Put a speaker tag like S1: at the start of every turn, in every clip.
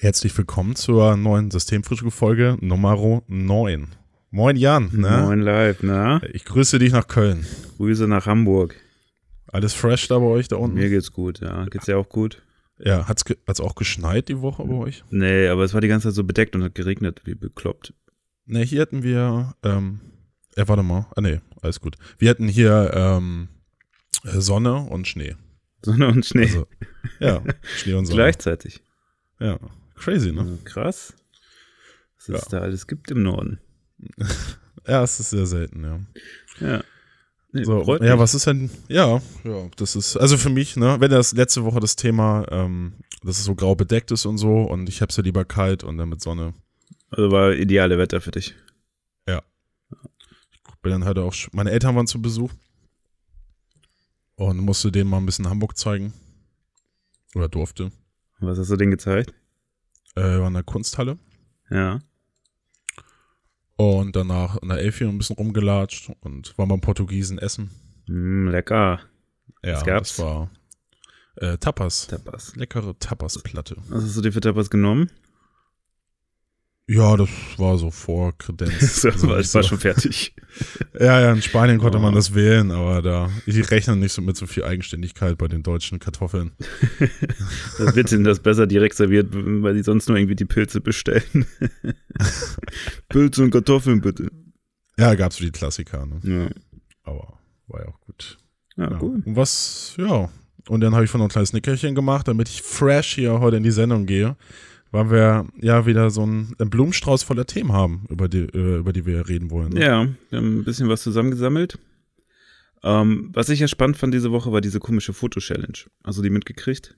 S1: Herzlich willkommen zur neuen Systemfrühstück-Folge Nummer 9. Moin Jan, ne?
S2: Moin live, ne?
S1: Ich grüße dich nach Köln.
S2: Grüße nach Hamburg.
S1: Alles fresh da bei euch da unten?
S2: Mir geht's gut, ja. Geht's dir auch gut?
S1: Ja, hat's, hat's auch geschneit die Woche bei euch?
S2: Nee, aber es war die ganze Zeit so bedeckt und hat geregnet, wie bekloppt.
S1: Ne, hier hatten wir, ähm, ja, warte mal, ah nee, alles gut. Wir hatten hier, ähm, Sonne und Schnee.
S2: Sonne und Schnee.
S1: Also, ja, Schnee und Sonne.
S2: Gleichzeitig.
S1: Ja, crazy, ne?
S2: Also krass. Was es
S1: Ja.
S2: da alles gibt im Norden.
S1: Ja, es ist sehr selten, ja.
S2: Ja. Nee,
S1: So, ja,
S2: mich.
S1: was ist denn, ja, ja, das ist, also für mich, ne, wenn das letzte Woche das Thema, ähm, dass es so grau bedeckt ist und so und ich hab's ja lieber kalt und dann mit Sonne.
S2: Also war ideale Wetter für dich.
S1: Ich bin dann halt auch, meine Eltern waren zu Besuch und musste denen mal ein bisschen Hamburg zeigen. Oder durfte.
S2: Was hast du denen gezeigt?
S1: Äh, war in der Kunsthalle
S2: Ja.
S1: und danach in der Elfi ein bisschen rumgelatscht und war beim Portugiesen essen.
S2: Mm, lecker.
S1: Ja,
S2: Was gab's?
S1: das war äh, Tapas.
S2: Tapas.
S1: Leckere Tapas-Platte.
S2: Was hast du dir für Tapas genommen?
S1: Ja, das war so vor Kredenz. Also
S2: war, es war schon fertig.
S1: Ja, ja, in Spanien konnte man
S2: Oh.
S1: das wählen, aber da, ich rechne nicht so mit so viel Eigenständigkeit bei den deutschen Kartoffeln.
S2: Das wird ihnen das besser direkt serviert, weil die sonst nur irgendwie die Pilze bestellen. Pilze und Kartoffeln bitte.
S1: Ja, gab's so die Klassiker, ne?
S2: Ja,
S1: Aber war ja auch gut.
S2: ja
S1: Ja.
S2: cool.
S1: Und was, ja. Und dann habe ich von noch ein kleines Nickerchen gemacht, damit ich fresh hier heute in die Sendung gehe, weil wir ja wieder so einen, Blumenstrauß voller Themen haben, über die, äh, über die wir reden wollen. Ne?
S2: Ja, wir haben ein bisschen was zusammengesammelt. Ähm, was ich ja spannend fand diese Woche, war diese komische Foto-Challenge. Also die mitgekriegt?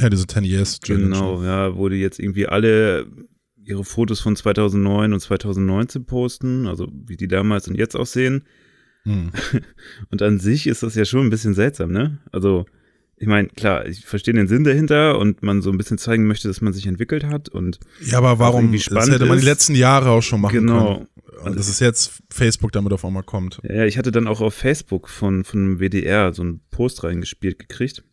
S1: Ja, diese 10 Years Challenge.
S2: Genau, ja, wo die jetzt irgendwie alle ihre Fotos von 2009 und 2019 posten, also wie die damals und jetzt aussehen.
S1: Hm.
S2: Und an sich ist das ja schon ein bisschen seltsam, ne? Also, ich meine, klar, ich verstehe den Sinn dahinter und man so ein bisschen zeigen möchte, dass man sich entwickelt hat und
S1: Ja, aber warum? Das
S2: spannend
S1: hätte man die letzten Jahre auch schon machen
S2: genau.
S1: können. Und das ist jetzt Facebook damit auf einmal kommt.
S2: Ja, ich hatte dann auch auf Facebook von, von WDR so einen Post reingespielt gekriegt.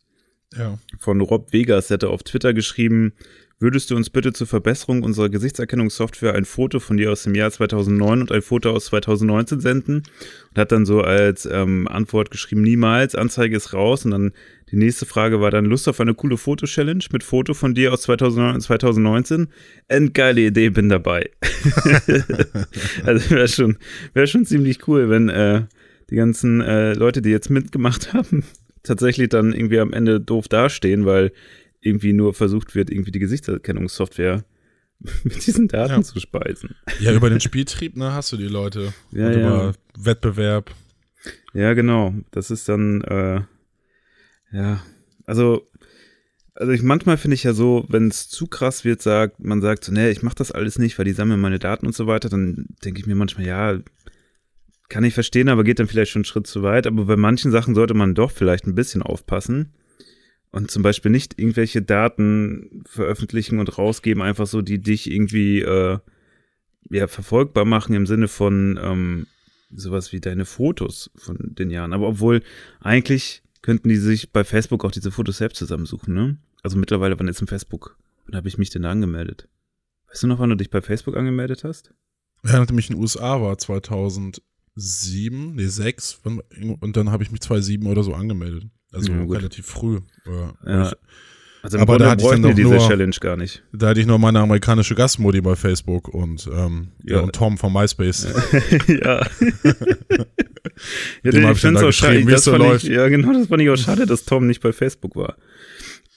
S1: Ja.
S2: von Rob Vegas, der hatte auf Twitter geschrieben, würdest du uns bitte zur Verbesserung unserer Gesichtserkennungssoftware ein Foto von dir aus dem Jahr 2009 und ein Foto aus 2019 senden? Und hat dann so als ähm, Antwort geschrieben, niemals, Anzeige ist raus. Und dann die nächste Frage war dann, Lust auf eine coole Foto-Challenge mit Foto von dir aus 2009 und 2019? Endgeile Idee, bin dabei. also wäre schon, wär schon ziemlich cool, wenn äh, die ganzen äh, Leute, die jetzt mitgemacht haben, tatsächlich dann irgendwie am Ende doof dastehen, weil irgendwie nur versucht wird, irgendwie die Gesichtserkennungssoftware mit diesen Daten
S1: Ja.
S2: zu speisen.
S1: Ja, über den Spieltrieb, ne, hast du die Leute.
S2: Ja,
S1: Und
S2: ja.
S1: über Wettbewerb.
S2: Ja, genau. Das ist dann, äh, ja, also, also ich manchmal finde ich ja so, wenn es zu krass wird, sagt, man sagt so, nee, ich mache das alles nicht, weil die sammeln meine Daten und so weiter, dann denke ich mir manchmal, ja, kann ich verstehen, aber geht dann vielleicht schon einen Schritt zu weit. Aber bei manchen Sachen sollte man doch vielleicht ein bisschen aufpassen und zum Beispiel nicht irgendwelche Daten veröffentlichen und rausgeben, einfach so, die dich irgendwie äh, ja, verfolgbar machen im Sinne von ähm, sowas wie deine Fotos von den Jahren. Aber obwohl eigentlich könnten die sich bei Facebook auch diese Fotos selbst zusammensuchen, ne? Also mittlerweile, wann ist im Facebook? Wann habe ich mich denn da angemeldet? Weißt du noch, wann du dich bei Facebook angemeldet hast?
S1: Ja, nachdem ich in den USA war, 2007, nee, 6, wann- und dann habe ich mich 2007 oder so angemeldet. Also
S2: Ja,
S1: relativ früh. Ja. Ich,
S2: Also
S1: Aber da
S2: Grunde
S1: hatte ich dann doch
S2: diese
S1: nur-
S2: Challenge gar nicht.
S1: da hatte ich nur meine amerikanische Gastmodi bei Facebook und, ähm, ja. Und Tom von MySpace.
S2: ja. ja,
S1: Dem ich da
S2: auch schade. Das
S1: so läuft.
S2: ich, ja, genau, das fand ich auch schade, dass Tom nicht bei Facebook war.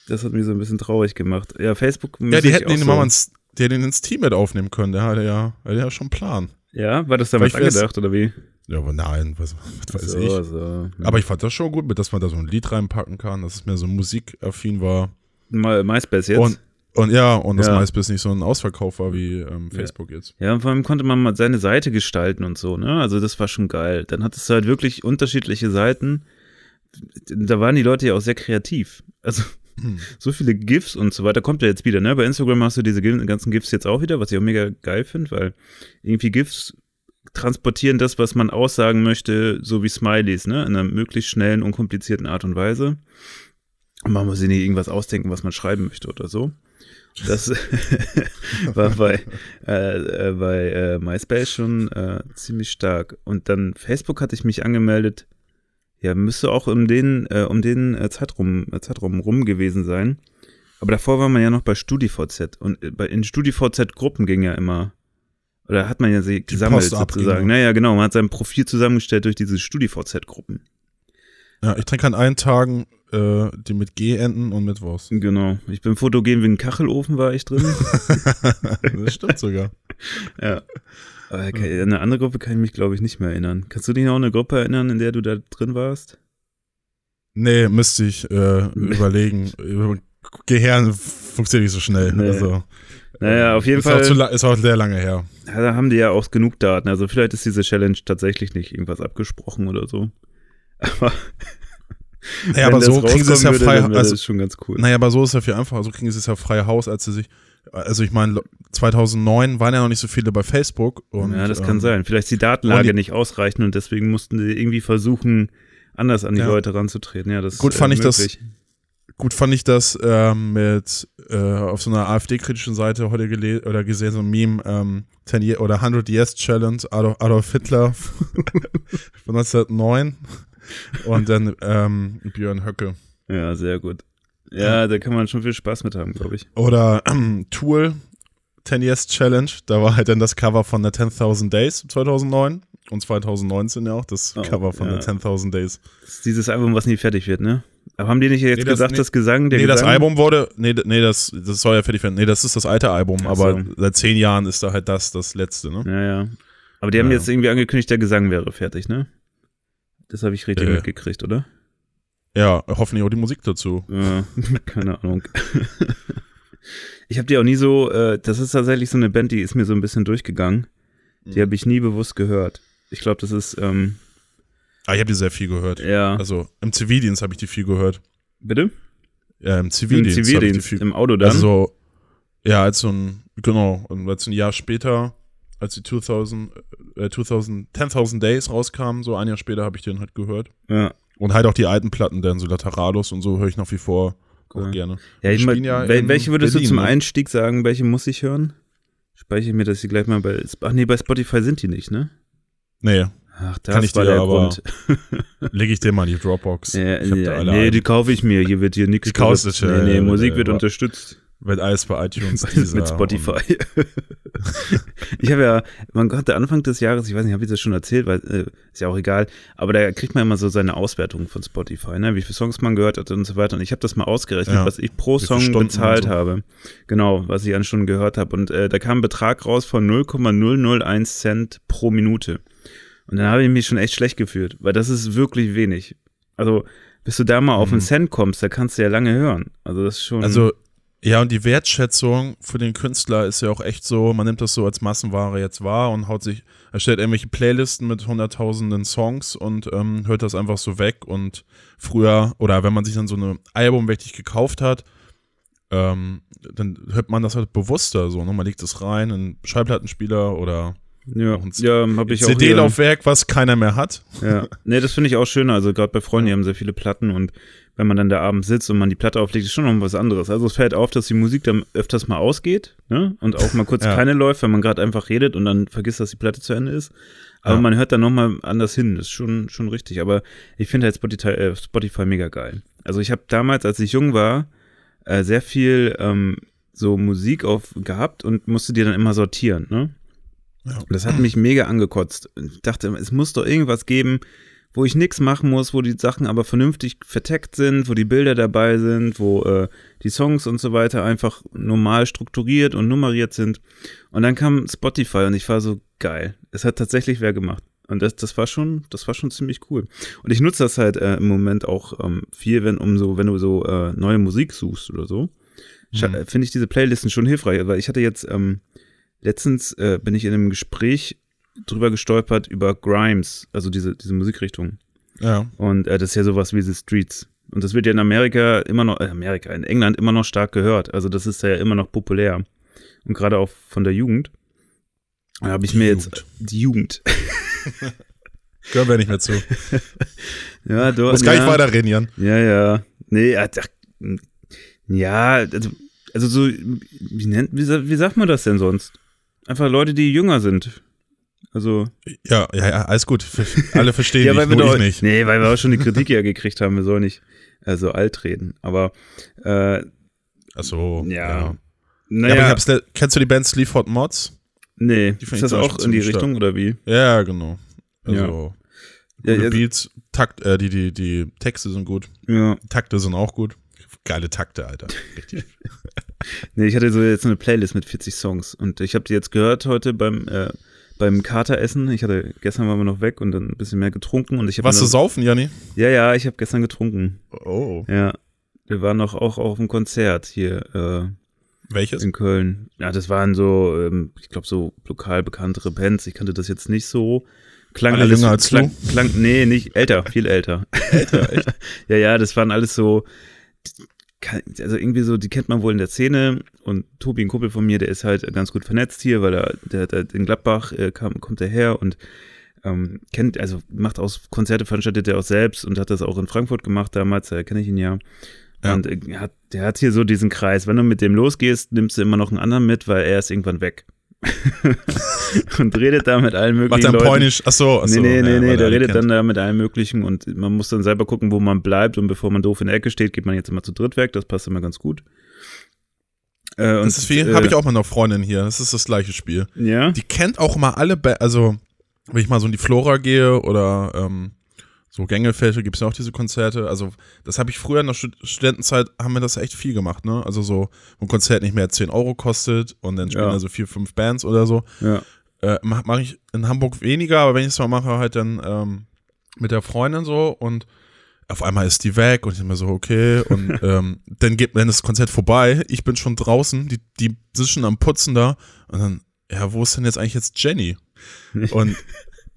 S2: Das hat mich so ein bisschen traurig gemacht. Ja, Facebook.
S1: Ja, die hätten ihn
S2: so-
S1: mal ins, die hätten ihn ins Team mit aufnehmen können. Der hatte ja, der hatte ja schon einen Plan.
S2: Ja, war das damals
S1: Vielleicht wär's-
S2: angedacht oder wie?
S1: Ja, aber nein, was, was weiß
S2: so,
S1: ich.
S2: so.
S1: Aber ich fand das schon gut, mit, dass man da so ein Lied reinpacken kann, dass es mehr so musikaffin war.
S2: Mal MySpace jetzt.
S1: Und, und ja, und dass
S2: Ja.
S1: MySpace nicht so ein Ausverkauf war wie ähm, Facebook jetzt.
S2: Ja, und vor allem konnte man mal seine Seite gestalten und so, ne? Also das war schon geil. Dann hattest du halt wirklich unterschiedliche Seiten. Da waren die Leute ja auch sehr kreativ. Also
S1: Hm.
S2: so viele GIFs und so weiter kommt ja jetzt wieder, ne? Bei Instagram hast du diese ganzen GIFs jetzt auch wieder, was ich auch mega geil finde, weil irgendwie GIFs transportieren das, was man aussagen möchte, so wie Smileys, ne? In einer möglichst schnellen, unkomplizierten Art und Weise. Und man muss sich nicht irgendwas ausdenken, was man schreiben möchte oder so. Das war bei, äh, äh, bei äh, MySpace schon äh, ziemlich stark. Und dann Facebook hatte ich mich angemeldet. Ja, müsste auch um den, äh, um den äh, Zeitraum, äh, Zeitraum rum gewesen sein. Aber davor war man ja noch bei StudiVZ. Und bei, in StudiVZ-Gruppen ging ja immer, oder hat man ja sie gesammelt sozusagen.
S1: genau.
S2: Naja, genau, man hat sein Profil zusammengestellt durch diese StudiVZ-Gruppen.
S1: Ja, ich trinke an allen Tagen äh, die mit G enden und mit Wurst.
S2: Genau. Ich bin fotogen wie ein Kachelofen, war ich drin.
S1: das stimmt sogar.
S2: ja. Aber an eine andere Gruppe kann ich mich, glaube ich, nicht mehr erinnern. Kannst du dich noch an eine Gruppe erinnern, in der du da drin warst?
S1: Nee, müsste ich äh, überlegen. Gehirn funktioniert nicht so schnell.
S2: Nee.
S1: Also,
S2: Naja, auf jeden
S1: ist
S2: Fall.
S1: Auch ist auch sehr lange her.
S2: Ja, da haben die ja auch genug Daten. Also vielleicht ist diese Challenge tatsächlich nicht irgendwas abgesprochen oder so. Aber,
S1: Naja, aber so kriegen sie es ja frei.
S2: würde, wäre
S1: Also,
S2: das schon ganz cool.
S1: naja, aber so ist es ja viel einfacher. So kriegen sie es ja frei Haus, als sie sich. Also ich meine, 2009 waren ja noch nicht so viele bei Facebook. Und,
S2: ja, das kann
S1: ähm,
S2: sein. Vielleicht ist die Datenlage
S1: die-
S2: nicht ausreichend und deswegen mussten sie irgendwie versuchen, anders an die
S1: Ja.
S2: Leute ranzutreten. Ja, das ist
S1: Gut fand
S2: äh,
S1: ich das-. Gut fand ich das ähm, mit äh, auf so einer AfD-kritischen Seite heute gele oder gesehen, so ein Meme, ähm, 10 Year oder 100 Years Challenge, Adolf, Adolf Hitler von 1909 und dann ähm, Björn Höcke.
S2: Ja, sehr gut. Ja, da kann man schon viel Spaß mit haben, glaube ich.
S1: Oder ähm, Tool, 10 Years Challenge, da war halt dann das Cover von der 10.000 Days 2009 und 2019 ja auch das
S2: Oh,
S1: Cover von
S2: ja.
S1: der 10.000 Days.
S2: Das ist dieses Album, was nie fertig wird, ne? Aber haben die nicht jetzt
S1: Nee, das-
S2: gesagt,
S1: nee.
S2: das Gesang, der
S1: nee, das
S2: Gesang?
S1: Album wurde, nee, nee, das, das soll ja fertig werden. Nee, das ist das alte Album,
S2: Ach
S1: aber
S2: so.
S1: seit zehn Jahren ist da halt das, das letzte, ne?
S2: Ja, ja. Aber die haben
S1: Ja.
S2: jetzt irgendwie angekündigt, der Gesang wäre fertig, ne? Das habe ich richtig
S1: Äh.
S2: mitgekriegt, oder?
S1: Ja, hoffentlich auch die Musik dazu.
S2: Ja, keine Ahnung. ich habe die auch nie so, äh, das ist tatsächlich so eine Band, die ist mir so ein bisschen durchgegangen. Die habe ich nie bewusst gehört. Ich glaube, das ist, ähm,
S1: Ah, ich habe die sehr viel gehört.
S2: ja.
S1: Also im Zivildienst habe ich die viel gehört.
S2: Bitte?
S1: Ja, im
S2: Im
S1: Zivildienst. ich
S2: Zivildienst,
S1: die viel,
S2: im Auto dann?
S1: also so, ja, als so ein, genau, und als ein Jahr später, als die 2000, äh, 2000, 10.000 Days rauskamen, so ein Jahr später habe ich den halt gehört.
S2: ja.
S1: Und halt auch die alten Platten, dann so Lateralos und so höre ich nach wie vor
S2: Cool.
S1: auch gerne.
S2: Ja, ich
S1: Die
S2: mein,
S1: spielen ja
S2: wel- welche würdest
S1: Berlin,
S2: du zum
S1: ne?
S2: Einstieg sagen, welche muss ich hören? Speichere ich mir das hier gleich mal bei, ach nee, bei Spotify sind die nicht, ne?
S1: Nee,
S2: Ach, das
S1: Kann ich
S2: war
S1: dir
S2: der
S1: aber
S2: Grund.
S1: lege ich dir mal in die Dropbox.
S2: Ja,
S1: ich hab da
S2: ja,
S1: alle
S2: nee,
S1: Alben.
S2: die kaufe ich mir. Hier wird hier nichts.
S1: Die kaufst du schon,
S2: Nee, nee,
S1: ja,
S2: Musik
S1: ja,
S2: wird unterstützt.
S1: Wird alles bei iTunes.
S2: mit, mit Spotify. ich habe ja, man hatte Anfang des Jahres, ich weiß nicht, habe ich das schon erzählt, weil äh, ist ja auch egal, aber da kriegt man immer so seine Auswertung von Spotify, ne, wie viele Songs man gehört hat und so weiter. Und ich habe das mal ausgerechnet,
S1: Ja.
S2: was ich pro Song bezahlt
S1: so.
S2: habe. Genau, was ich an Stunden gehört habe. Und äh, da kam ein Betrag raus von 0,001 Cent pro Minute. Und dann habe ich mich schon echt schlecht gefühlt, weil das ist wirklich wenig. Also, bis du da mal auf einen
S1: Mhm.
S2: Cent kommst, da kannst du ja lange hören. Also, das ist schon.
S1: Also, ja, und die Wertschätzung für den Künstler ist ja auch echt so, man nimmt das so als Massenware jetzt wahr und haut sich, erstellt irgendwelche Playlisten mit hunderttausenden Songs und ähm, hört das einfach so weg. Und früher, oder wenn man sich dann so ein Album wirklich gekauft hat, ähm, dann hört man das halt bewusster so, ne? Man legt es rein in Schallplattenspieler oder
S2: ja, ja habe ich
S1: CD-Laufwerk, was keiner mehr hat.
S2: Ja, nee, das finde ich auch schöner. Also gerade bei Freunden, die haben sehr viele Platten und wenn man dann da abends sitzt und man die Platte auflegt, ist schon noch was anderes. Also es fällt auf, dass die Musik dann öfters mal ausgeht ne? und auch mal kurz
S1: Ja.
S2: keine läuft, wenn man gerade einfach redet und dann vergisst, dass die Platte zu Ende ist. Aber
S1: Ja.
S2: man hört dann nochmal anders hin. Das ist schon, schon richtig. Aber ich finde halt Spotify, äh, Spotify mega geil. Also ich habe damals, als ich jung war, äh, sehr viel ähm, so Musik auf gehabt und musste die dann immer sortieren. Ne?
S1: Ja.
S2: Das hat mich mega angekotzt. Ich dachte, es muss doch irgendwas geben, wo ich nichts machen muss, wo die Sachen aber vernünftig verteckt sind, wo die Bilder dabei sind, wo äh, die Songs und so weiter einfach normal strukturiert und nummeriert sind. Und dann kam Spotify und ich war so geil. Es hat tatsächlich wer gemacht. Und das, das war schon, das war schon ziemlich cool. Und ich nutze das halt äh, im Moment auch ähm, viel, wenn um so, wenn du so äh, neue Musik suchst oder so.
S1: Mhm.
S2: Finde ich diese Playlisten schon hilfreich, weil ich hatte jetzt ähm, letztens äh, bin ich in einem Gespräch drüber gestolpert über Grimes, also diese, diese Musikrichtung.
S1: Ja.
S2: Und äh, das ist ja sowas wie The Streets. Und das wird ja in Amerika immer noch, äh, Amerika, in England immer noch stark gehört. Also das ist ja immer noch populär. Und gerade auch von der Jugend. Da habe ich
S1: Die
S2: mir
S1: Jugend.
S2: jetzt die Jugend.
S1: Gehören wir nicht mehr zu.
S2: ja, du,
S1: Muss gar
S2: ja,
S1: nicht weiterreden, Jan.
S2: Ja, ja. Nee, ach, ja, also also so, wie, nennt, wie, wie sagt man das denn sonst? Einfach Leute, die jünger sind. Also.
S1: Ja, ja, ja, alles gut. Alle verstehen
S2: ja,
S1: dich,
S2: weil wir
S1: nur
S2: doch,
S1: ich nicht.
S2: Nee, weil wir auch schon die Kritik ja gekriegt haben, wir sollen nicht äh, so alt reden. Aber äh,
S1: Ach so,
S2: ja.
S1: ja. Ja,
S2: Naja,
S1: le- kennst du die Band Sleaford Mods?
S2: nee,
S1: die
S2: ist das auch in die Richtung oder wie?
S1: Ja, genau. Also,
S2: Ja,
S1: gute
S2: ja,
S1: Beats, Takt, äh, die, die, die Texte sind gut,
S2: ja.
S1: Takte sind auch gut. Geile Takte, Alter. Richtig.
S2: Nee, ich hatte so jetzt eine Playlist mit 40 Songs und ich habe die jetzt gehört heute beim äh, beim Kateressen. Ich hatte gestern waren wir noch weg und dann ein bisschen mehr getrunken und ich habe
S1: Warst du saufen, Janni?
S2: Ja, ja, ich habe gestern getrunken.
S1: Oh.
S2: Ja. Wir waren noch auch auf einem Konzert hier äh,
S1: Welches?
S2: in Köln. Ja, das waren so, ähm, ich glaube, so lokal bekanntere Bands. Ich kannte das jetzt nicht so. Klang
S1: Alle
S2: alles
S1: jünger als
S2: klang, klang, nee, nicht älter, viel älter.
S1: Älter, echt?
S2: ja, ja, das waren alles so, also irgendwie so, die kennt man wohl in der Szene. Und Tobi, ein Kumpel von mir, der ist halt ganz gut vernetzt hier, weil er, der, der in Gladbach äh, kam, kommt er her und ähm, kennt, also macht aus Konzerte, veranstaltet er auch selbst und hat das auch in Frankfurt gemacht damals, da kenne ich ihn ja.
S1: Ja.
S2: Und äh, hat, der hat hier so diesen Kreis. Wenn du mit dem losgehst, nimmst du immer noch einen anderen mit, weil er ist irgendwann weg. und redet da mit allen möglichen
S1: Macht dann
S2: Leuten.
S1: Polnisch? Achso, achso.
S2: Nee, nee, nee,
S1: ja,
S2: nee, der
S1: er
S2: redet
S1: kennt.
S2: dann da mit allen möglichen und man muss dann selber gucken, wo man bleibt und bevor man doof in der Ecke steht, geht man jetzt immer zu dritt weg, das passt immer ganz gut. Äh, und,
S1: Das ist wie,
S2: äh,
S1: habe ich auch mal eine Freundin hier. Das ist das gleiche Spiel.
S2: Ja?
S1: Die kennt auch mal alle, ba also wenn ich mal so in die Flora gehe oder ähm, so Gängelfelde gibt es ja auch diese Konzerte. Also das habe ich früher in der Stud Studentenzeit, haben wir das echt viel gemacht, ne? Also so, wo ein Konzert nicht mehr 10 Euro kostet und dann spielen
S2: Ja.
S1: da so vier, fünf Bands oder so.
S2: Ja.
S1: Äh, Mache mach ich in Hamburg weniger, aber wenn ich es mal mache, halt dann ähm, mit der Freundin so und auf einmal ist die weg und ich bin mir so, okay. Und ähm, dann geht dann ist das Konzert vorbei, ich bin schon draußen, die, die sind schon am Putzen da und dann, ja, wo ist denn jetzt eigentlich jetzt Jenny? Und,